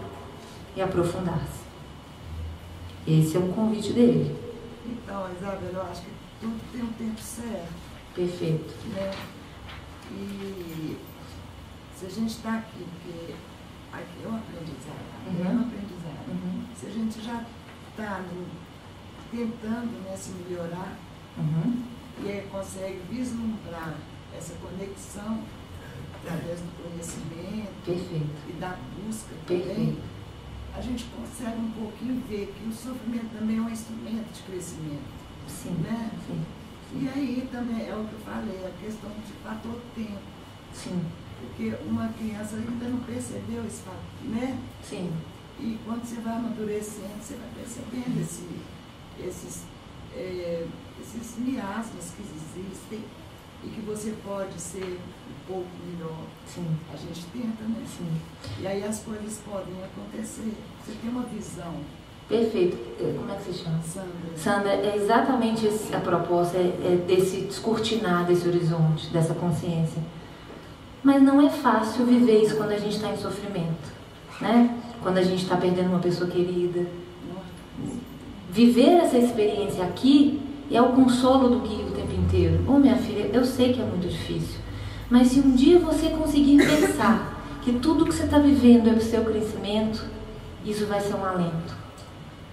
e aprofundar-se. Esse é o convite dele. Então, Isabel, eu acho que tudo tem um tempo certo. Perfeito. Né? E se a gente está aqui, porque aqui é um aprendizado, uhum. é um aprendizado. Uhum. Se a gente já está tentando né, se melhorar uhum. e aí consegue vislumbrar essa conexão através do conhecimento Perfeito. e da busca Perfeito. também, a gente consegue um pouquinho ver que o sofrimento também é um instrumento de crescimento. Sim. Né? Sim. E aí também é o que eu falei, a questão de fator tempo. Sim. Porque uma criança ainda não percebeu esse fator, né? Sim. E quando você vai amadurecendo, você vai percebendo esse, esses, é, esses miasmas que existem e que você pode ser um pouco melhor. Sim. A gente tenta, né? Sim. E aí as coisas podem acontecer. Você tem uma visão. Perfeito. É, como é que se chama? Sandra. Sandra, é exatamente a proposta, é, é desse descortinar desse horizonte, dessa consciência. Mas não é fácil viver isso quando a gente está em sofrimento, né? Quando a gente está perdendo uma pessoa querida. Viver essa experiência aqui é o consolo do Gui o tempo inteiro. Ô oh, minha filha, eu sei que é muito difícil, mas se um dia você conseguir pensar que tudo que você está vivendo é o seu crescimento, isso vai ser um alento.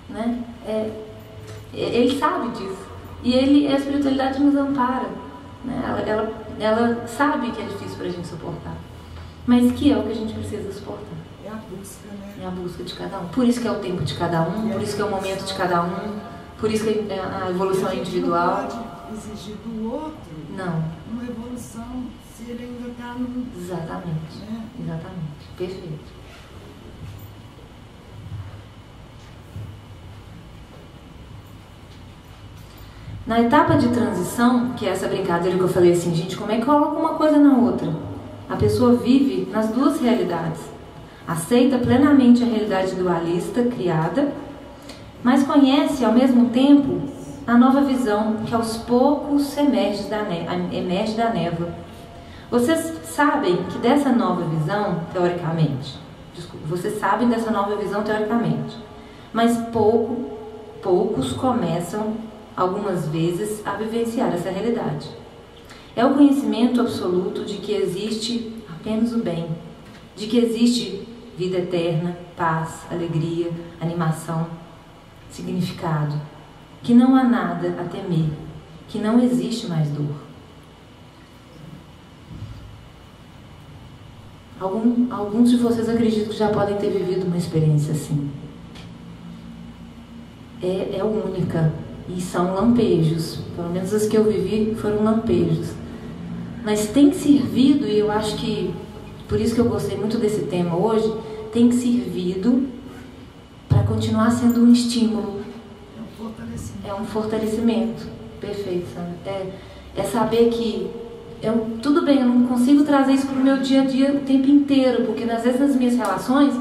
Né? É, ele sabe disso. E ele, a espiritualidade nos ampara. Né? Ela, ela, ela sabe que é difícil para a gente suportar. Mas que é o que a gente precisa suportar. É a busca, né? É a busca de cada um. Por isso que é o tempo de cada um, por isso que é o momento de cada um, por isso que é a evolução individual. Não pode exigir do outro não. uma situação se ele ainda está no. Exatamente. Né? Exatamente. Perfeito. Na etapa de transição, que é essa brincadeira que eu falei assim, gente, como é que coloca uma coisa na outra? A pessoa vive nas duas realidades. Aceita plenamente a realidade dualista criada, mas conhece ao mesmo tempo a nova visão que aos poucos emerge da, emerge da névoa. Vocês sabem que dessa nova visão, teoricamente, desculpa, vocês sabem dessa nova visão teoricamente, mas pouco, poucos começam algumas vezes a vivenciar essa realidade. É o conhecimento absoluto de que existe apenas o bem, de que existe vida eterna, paz, alegria, animação, significado, que não há nada a temer, que não existe mais dor. Algum, alguns de vocês acredito que já podem ter vivido uma experiência assim. É, é única e são lampejos. Pelo menos as que eu vivi foram lampejos. Mas tem servido, e eu acho que por isso que eu gostei muito desse tema hoje, tem servido para continuar sendo um estímulo. É um fortalecimento. É um fortalecimento. Perfeito, Sandra. É, é saber que eu, tudo bem, eu não consigo trazer isso para o meu dia a dia o tempo inteiro, porque às vezes nas minhas relações,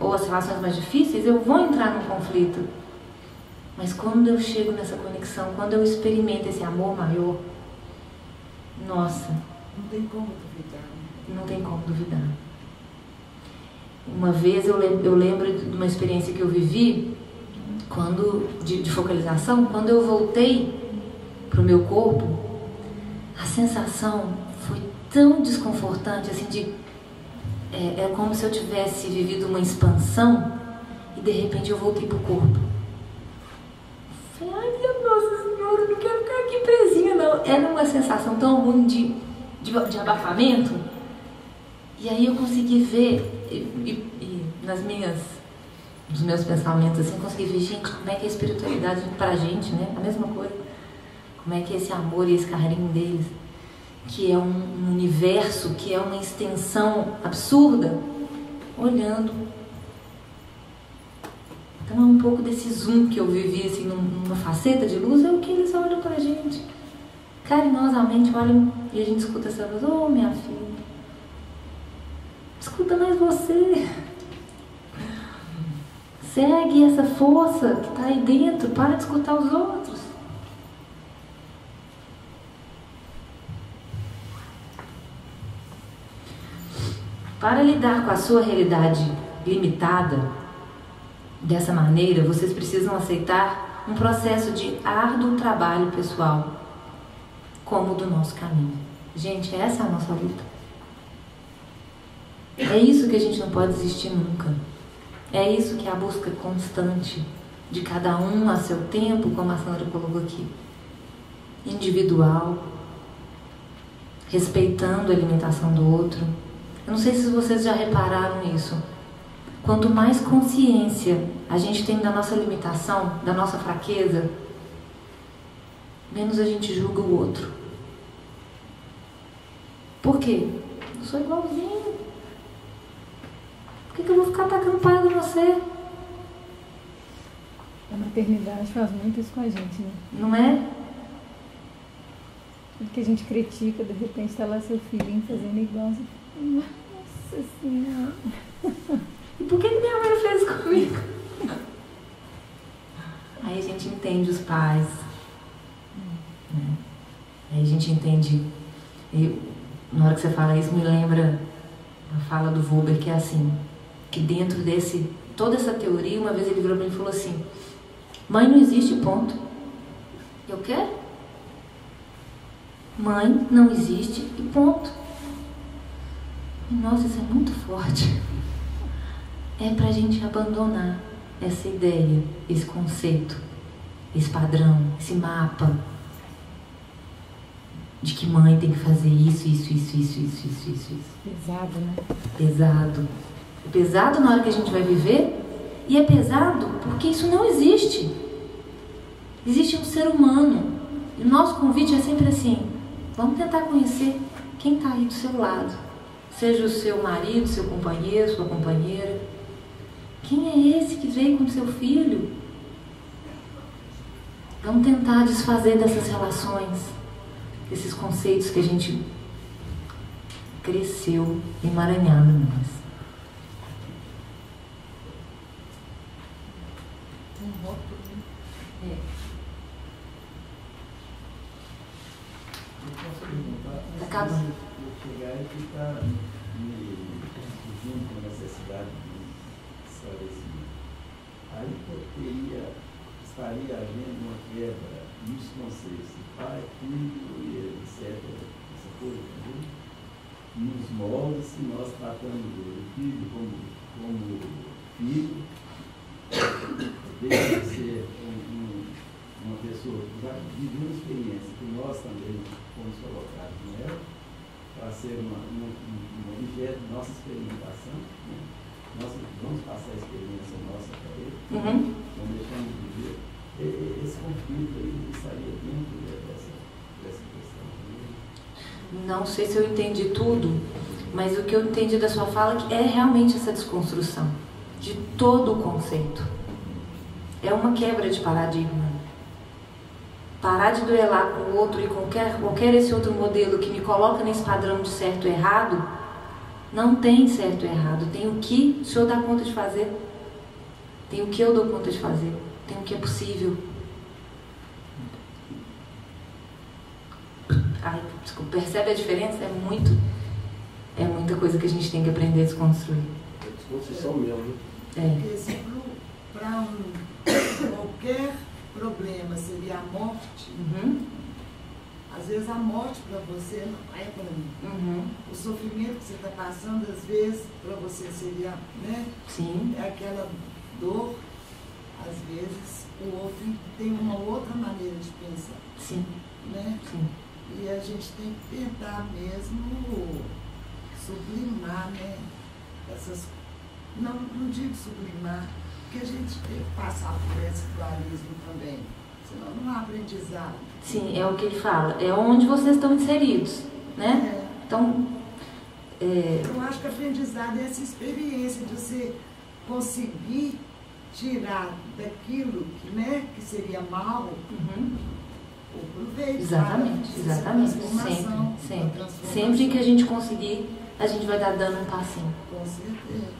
ou as relações mais difíceis, eu vou entrar num conflito. Mas quando eu chego nessa conexão, quando eu experimento esse amor maior, nossa. Não tem como duvidar. Né? Não tem como duvidar. Uma vez eu lembro, eu lembro de uma experiência que eu vivi quando de, de focalização, quando eu voltei para o meu corpo, a sensação foi tão desconfortante, assim, de é, é como se eu tivesse vivido uma expansão e de repente eu voltei para o corpo. Minha nossa senhora, não quero ficar aqui presinha não. Era uma sensação tão ruim de, de, de abafamento. E aí eu consegui ver, e, e, e nas minhas, nos meus pensamentos assim, consegui ver, gente, como é que é a espiritualidade pra gente, né? A mesma coisa. Como é que é esse amor e esse carinho deles, que é um universo, que é uma extensão absurda, olhando então é um pouco desse zoom que eu vivi assim numa faceta de luz, é o que eles olham pra gente. Carinhosamente olham e a gente escuta essa voz, oh minha filha, escuta mais você. Segue essa força que está aí dentro, para de escutar os outros. Para lidar com a sua realidade limitada, Dessa maneira, vocês precisam aceitar um processo de árduo trabalho pessoal, como o do nosso caminho. Gente, essa é a nossa luta. É isso que a gente não pode desistir nunca. É isso que é a busca constante de cada um a seu tempo, como a Sandra colocou aqui. Individual, respeitando a alimentação do outro. Eu não sei se vocês já repararam isso, Quanto mais consciência a gente tem da nossa limitação, da nossa fraqueza, menos a gente julga o outro. Por quê? Eu sou igualzinho. Por que, que eu vou ficar atacando pai de você? A maternidade faz muito isso com a gente, né? Não é? Tudo que a gente critica, de repente está lá seu filhinho fazendo igual. Nossa Senhora. E por que minha mãe fez comigo? Aí a gente entende os pais. Né? Aí a gente entende. Eu, na hora que você fala isso, me lembra a fala do Weber, que é assim: que dentro desse. toda essa teoria, uma vez ele virou para mim e falou assim: Mãe não existe, ponto. Eu quero? Mãe não existe e ponto. E, nossa, isso é muito forte é para a gente abandonar essa ideia, esse conceito, esse padrão, esse mapa de que mãe tem que fazer isso, isso, isso, isso, isso, isso, isso. isso. Pesado, né? Pesado. É pesado na hora que a gente vai viver e é pesado porque isso não existe. Existe um ser humano. E o nosso convite é sempre assim: Vamos tentar conhecer quem está aí do seu lado. Seja o seu marido, seu companheiro, sua companheira. Quem é esse que veio com seu filho? Vamos tentar desfazer dessas relações, desses conceitos que a gente cresceu emaranhado neles. Um rótulo, né? Eu posso perguntar, Tá acabando. eu chegar e ficar me junto com a necessidade de esclarecimento. Aí teria, estaria havendo uma quebra nos conceitos de pai, filho, e etc. Essa coisa, entendeu? Nos moldes que nós tratamos o filho como, como filho, deixa de ser um- um- uma pessoa que já viveu uma experiência que nós também fomos colocados nela, para ser uma, uma, um um objeto de nossa experimentação. Né? Nós vamos passar a experiência nossa para ele, Uhum. não deixamos de viver. E- e- Esse conflito aí estaria dentro de- dessa, dessa questão. né? Não sei se eu entendi tudo, mas o que eu entendi da sua fala é realmente essa desconstrução de todo o conceito. É uma quebra de paradigma. Parar de duelar com o outro e qualquer, qualquer esse outro modelo que me coloca nesse padrão de certo e errado, não tem certo e errado. Tem o que o senhor dá conta de fazer. Tem o que eu dou conta de fazer. Tem o que é possível. Ai, desculpa, percebe a diferença? É muito. É muita coisa que a gente tem que aprender a desconstruir. É desconstrução mesmo, né? É. Porque se para um, qualquer problema seria a morte, Uhum. às vezes a morte para você não é para mim. Uhum. O sofrimento que você está passando, às vezes, para você seria, né? Sim. É aquela dor, às vezes, o outro tem uma outra maneira de pensar, Sim. né? Sim. E a gente tem que tentar mesmo sublimar, né? Essas. Não, não digo sublimar, porque a gente tem que passar por esse dualismo também. Senão não há aprendizado. Sim, é o que ele fala. É onde vocês estão inseridos, né? É, Então, é, eu acho que aprendizado é essa experiência de você conseguir tirar daquilo que, né, que seria mal uhum. Proveito. exatamente, exatamente. Sempre, sempre. Sempre que a gente conseguir, a gente vai dar dando um passinho. Com certeza.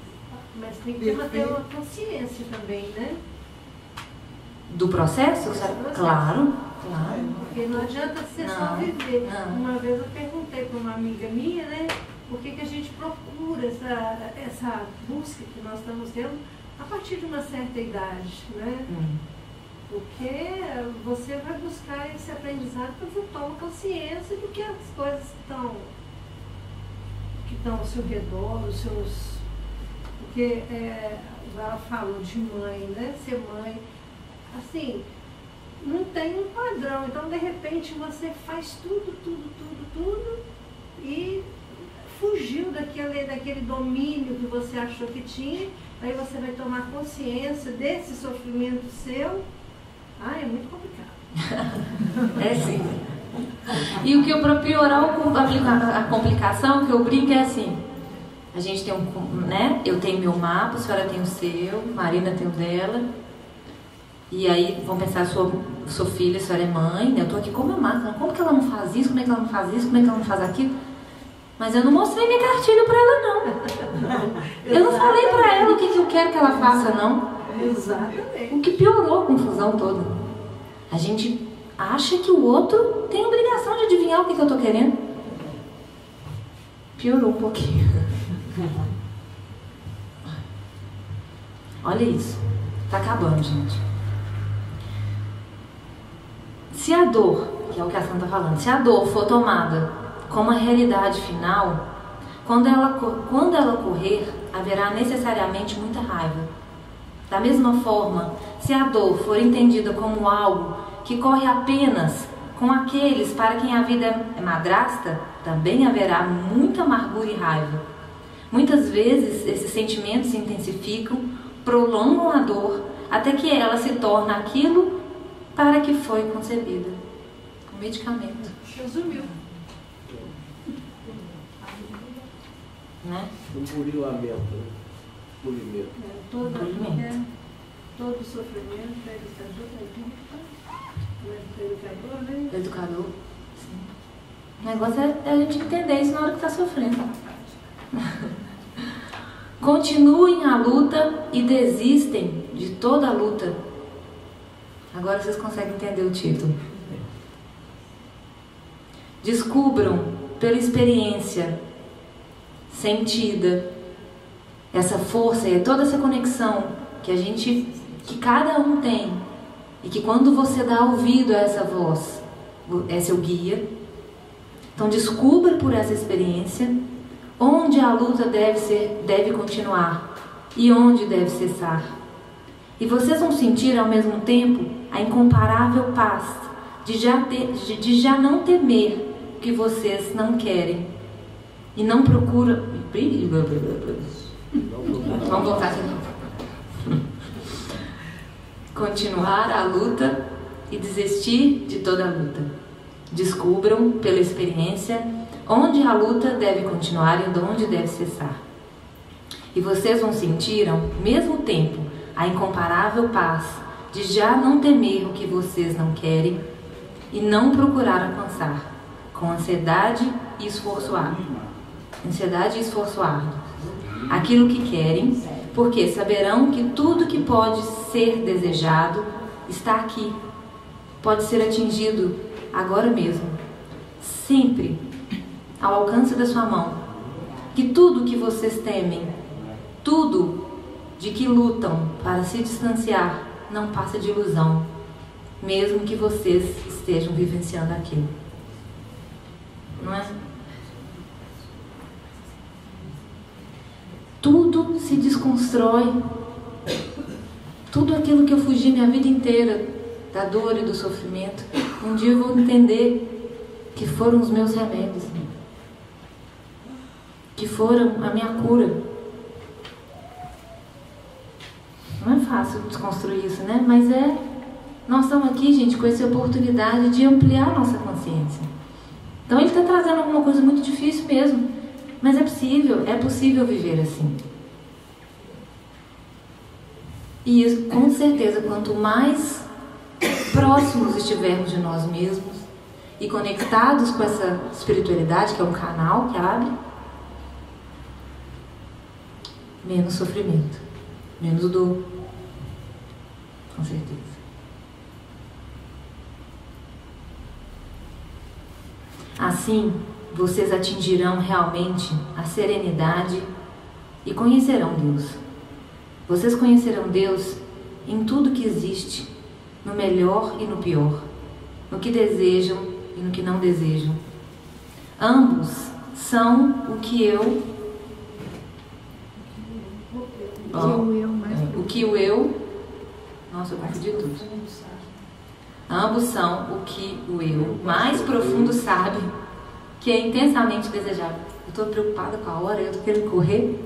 Mas tem que ter uma, ter uma consciência também, né? Do processo? sabe? Claro, claro. Porque não adianta ser só Não, viver. não. Uma vez eu perguntei para uma amiga minha, né? Por que, que a gente procura essa, essa busca que nós estamos tendo a partir de uma certa idade, né? Hum. Porque você vai buscar esse aprendizado quando você toma consciência do que as coisas estão que estão ao seu redor, os seus. Porque é, ela falou de mãe, né? Ser mãe, assim, não tem um padrão. Então, de repente, você faz tudo, tudo, tudo, tudo e fugiu daquele, daquele domínio que você achou que tinha. Aí você vai tomar consciência desse sofrimento seu. Ah, é muito complicado. É sim. E o que eu, para piorar o a complica- a complicação, que eu brinco é assim. A gente tem um, né? Eu tenho meu mapa, a senhora tem o seu, Marina tem o dela. E aí vão pensar, sou, sou filha, a senhora é mãe, né? Eu tô aqui com a minha máquina. Como que ela não faz isso? Como é que ela não faz isso? Como é que ela não faz aquilo? Mas eu não mostrei minha cartilha pra ela, não. Eu não falei pra ela o que, que eu quero que ela faça, não. Exatamente. O que piorou a confusão toda. A gente acha que o outro tem obrigação de adivinhar o que, que eu tô querendo. Piorou um pouquinho. Olha isso. Tá acabando, gente. Se a dor, que é o que a Santa tá falando, se a dor for tomada como a realidade final, quando ela, quando ela ocorrer, haverá necessariamente muita raiva. Da mesma forma, se a dor for entendida como algo que corre apenas com aqueles para quem a vida é madrasta, também haverá muita amargura e raiva. Muitas vezes esses sentimentos se intensificam, prolongam a dor até que ela se torna aquilo para que foi concebida. O medicamento. Resumiu. Né? Um lamento. Né? Polimento. É, toda, Polimento. é, todo sofrimento é educador, é educador, né? Educador. Sim. O negócio é é a gente entender isso na hora que está sofrendo. Continuem a luta e desistem de toda a luta. Agora vocês conseguem entender o título. Descubram pela experiência sentida essa força e toda essa conexão que a gente, que cada um tem e que quando você dá ouvido a essa voz, é seu guia. Então descubra por essa experiência onde a luta deve ser, deve continuar e onde deve cessar. E vocês vão sentir ao mesmo tempo a incomparável paz de já, ter, de, de já não temer o que vocês não querem e não procuram. Vamos voltar aqui. Continuar a luta e desistir de toda a luta. Descubram pela experiência onde a luta deve continuar e onde deve cessar. E vocês vão sentir ao mesmo tempo a incomparável paz de já não temer o que vocês não querem e não procurar alcançar, com ansiedade e esforço árduo. Ansiedade e esforço árduo. Aquilo que querem, porque saberão que tudo que pode ser desejado está aqui, pode ser atingido agora mesmo, sempre ao alcance da sua mão. Que tudo que vocês temem, tudo de que lutam para se distanciar, não passa de ilusão, mesmo que vocês estejam vivenciando aquilo. Não é? Tudo se desconstrói. Tudo aquilo que eu fugi minha vida inteira, da dor e do sofrimento, um dia eu vou entender que foram os meus remédios, que foram a minha cura. Não é fácil desconstruir isso, né? Mas é. Nós estamos aqui, gente, com essa oportunidade de ampliar nossa consciência. Então ele está trazendo alguma coisa muito difícil mesmo. Mas é possível, é possível viver assim. E isso, com certeza, quanto mais próximos estivermos de nós mesmos e conectados com essa espiritualidade, que é um canal que abre, menos sofrimento, menos dor. Com certeza. Assim, vocês atingirão realmente a serenidade e conhecerão Deus. Vocês conhecerão Deus em tudo que existe, no melhor e no pior, no que desejam e no que não desejam. Ambos são o que eu. Que o que o eu. Nossa, eu confundi tudo. Ambos são o que o eu mais profundo sabe que é intensamente desejável. Eu estou preocupada com a hora, eu estou querendo correr.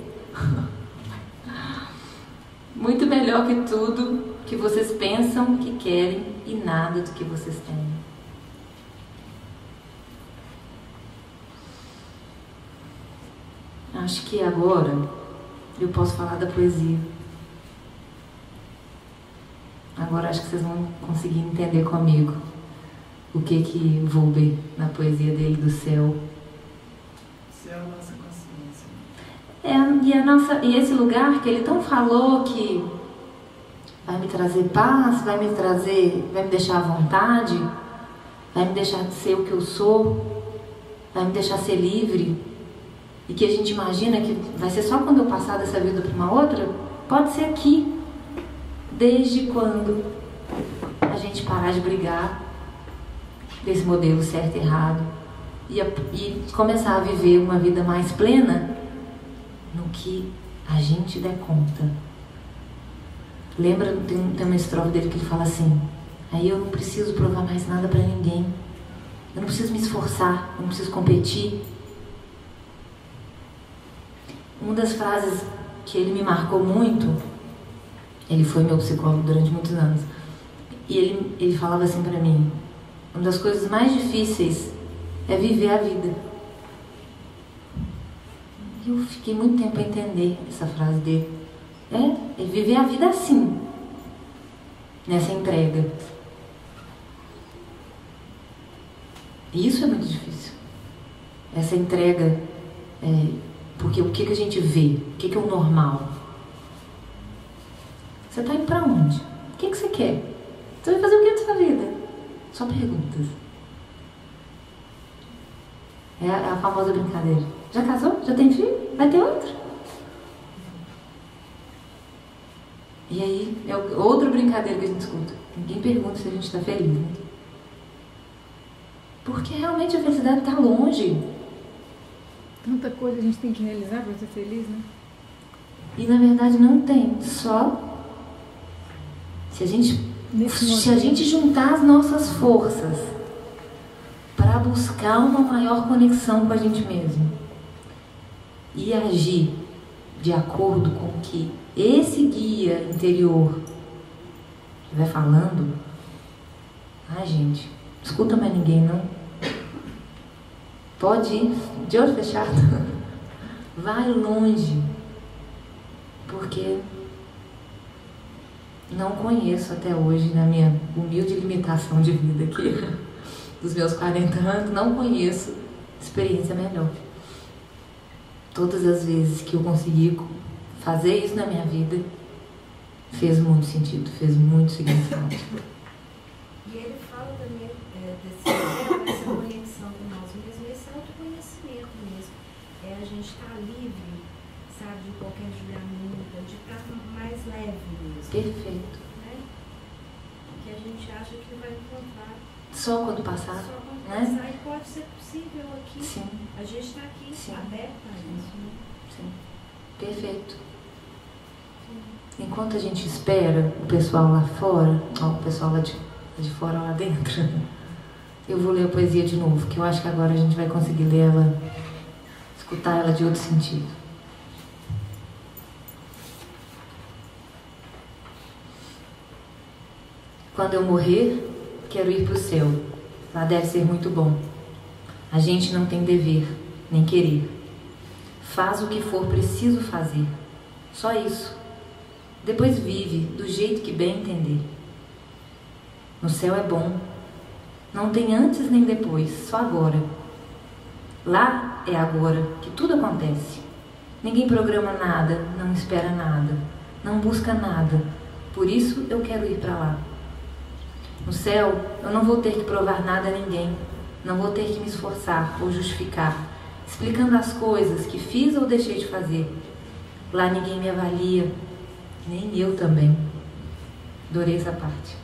Muito melhor que tudo que vocês pensam que querem e nada do que vocês têm. Acho que agora eu posso falar da poesia. Agora acho que vocês vão conseguir entender comigo o que que vou ver na poesia dele do céu. Céu, nossa consciência. É, e, a nossa, e esse lugar que ele tão falou que vai me trazer paz, vai me trazer, vai me deixar à vontade, vai me deixar ser o que eu sou, vai me deixar ser livre, e que a gente imagina que vai ser só quando eu passar dessa vida para uma outra, pode ser aqui. Desde quando a gente parar de brigar desse modelo certo e errado e, e começar a viver uma vida mais plena no que a gente der conta. Lembra, tem, tem uma estrofe dele que ele fala assim: aí eu não preciso provar mais nada para ninguém, eu não preciso me esforçar, eu não preciso competir. Uma das frases que ele me marcou muito, ele foi meu psicólogo durante muitos anos, e ele, ele falava assim para mim: uma das coisas mais difíceis é viver a vida. Eu fiquei muito tempo a entender essa frase dele. É, é viver a vida assim, nessa entrega. E isso é muito difícil. Essa entrega, é, porque o que, que a gente vê? O que, que é o normal? Você está indo para onde? O que, que você quer? Você vai fazer o que da sua vida? Só perguntas. É a, é a famosa brincadeira. Já casou? Já tem filho? Vai ter outro? E aí, é outra brincadeira que a gente escuta. Ninguém pergunta se a gente está feliz. Né? Porque realmente a felicidade está longe. Tanta coisa a gente tem que realizar para ser feliz, né? E na verdade não tem. Só se a gente, se a gente juntar as nossas forças para buscar uma maior conexão com a gente mesmo e agir de acordo com o que esse guia interior vai falando, ai gente, escuta mais ninguém não. Pode ir de olho fechado. Vai longe. Porque não conheço até hoje, na minha humilde limitação de vida aqui, dos meus 40 anos, não conheço experiência melhor. Todas as vezes que eu consegui fazer isso na minha vida, fez muito sentido, fez muito significado. E ele fala também é, desse, dessa conexão com nós mesmos, esse autoconhecimento mesmo. É a gente estar tá livre, sabe, de qualquer julgamento, de estar mais leve mesmo. Perfeito. Né? Que a gente acha que vai encontrar. Só quando passar. Só quando né? passar. E pode ser possível aqui. Sim. A gente está aqui Sim. aberto a isso. Né? Sim. Perfeito. Enquanto a gente espera o pessoal lá fora, ó, o pessoal lá de, de fora lá dentro, eu vou ler a poesia de novo, que eu acho que agora a gente vai conseguir ler ela, escutar ela de outro sentido. Quando eu morrer, quero ir para o céu. Lá deve ser muito bom. A gente não tem dever, nem querer. Faz o que for preciso fazer. Só isso. Depois vive do jeito que bem entender. No céu é bom. Não tem antes nem depois, só agora. Lá é agora que tudo acontece. Ninguém programa nada, não espera nada, não busca nada. Por isso eu quero ir para lá. No céu, eu não vou ter que provar nada a ninguém, não vou ter que me esforçar ou justificar, explicando as coisas que fiz ou deixei de fazer. Lá ninguém me avalia, nem eu também. Adorei essa parte.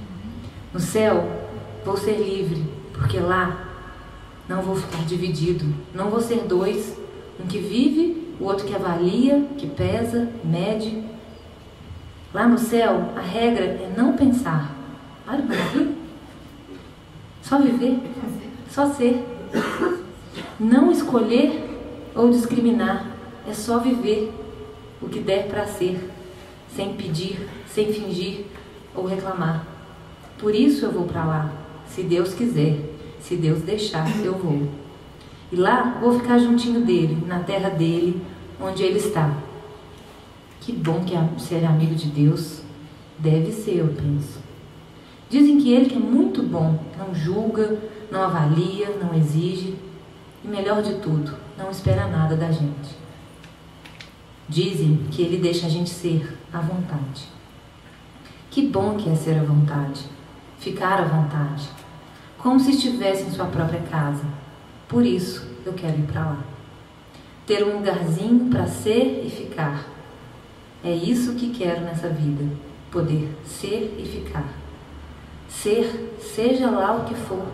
No céu, vou ser livre, porque lá não vou ficar dividido, não vou ser dois, um que vive, o outro que avalia, que pesa, mede. Lá no céu, a regra é não pensar, Olha para aqui. Só viver, só ser. Não escolher ou discriminar, é só viver o que der para ser, sem pedir, sem fingir ou reclamar. Por isso eu vou para lá, se Deus quiser, se Deus deixar, eu vou. E lá vou ficar juntinho dele, na terra dele, onde ele está. Que bom que ser amigo de Deus. Deve ser, eu penso. Dizem que ele que é muito bom, não julga, não avalia, não exige e melhor de tudo, não espera nada da gente. Dizem que ele deixa a gente ser à vontade. Que bom que é ser à vontade, ficar à vontade, como se estivesse em sua própria casa. Por isso eu quero ir para lá. Ter um lugarzinho para ser e ficar. É isso que quero nessa vida, poder ser e ficar. Ser, seja lá o que for.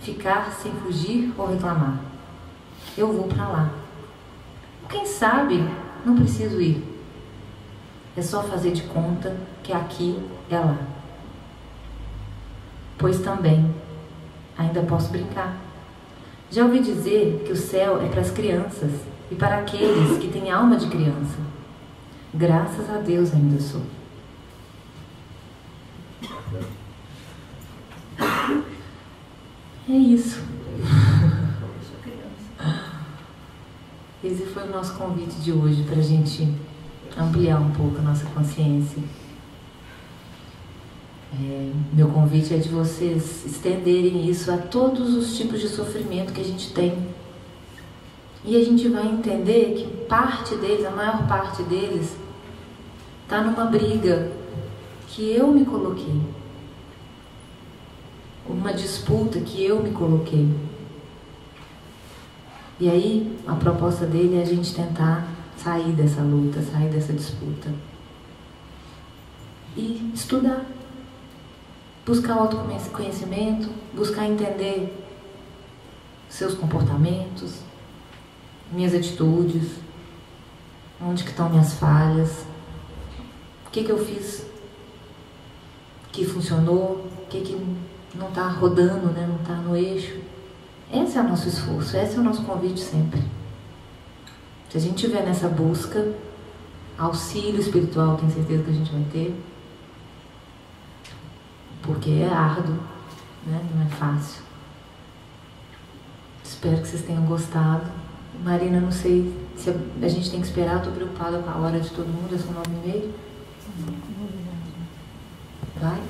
Ficar sem fugir ou reclamar. Eu vou para lá. Quem sabe não preciso ir. É só fazer de conta que aqui é lá. Pois também ainda posso brincar. Já ouvi dizer que o céu é para as crianças e para aqueles que têm alma de criança. Graças a Deus ainda sou. É isso. Esse foi o nosso convite de hoje para a gente ampliar um pouco a nossa consciência. É, meu convite é de vocês estenderem isso a todos os tipos de sofrimento que a gente tem. E a gente vai entender que parte deles, a maior parte deles, está numa briga que eu me coloquei. Uma disputa que eu me coloquei. E aí, a proposta dele é a gente tentar sair dessa luta, sair dessa disputa. E estudar buscar autoconhecimento, buscar entender seus comportamentos, minhas atitudes, onde que estão minhas falhas, o que que eu fiz que funcionou, o que que não está rodando, né, não está no eixo. Esse é o nosso esforço, esse é o nosso convite sempre. Se a gente estiver nessa busca, auxílio espiritual, tenho certeza que a gente vai ter porque é árduo, né? não é fácil. Espero que vocês tenham gostado. Marina, não sei se a gente tem que esperar, estou preocupada com a hora de todo mundo, é só nove e meio. Vai?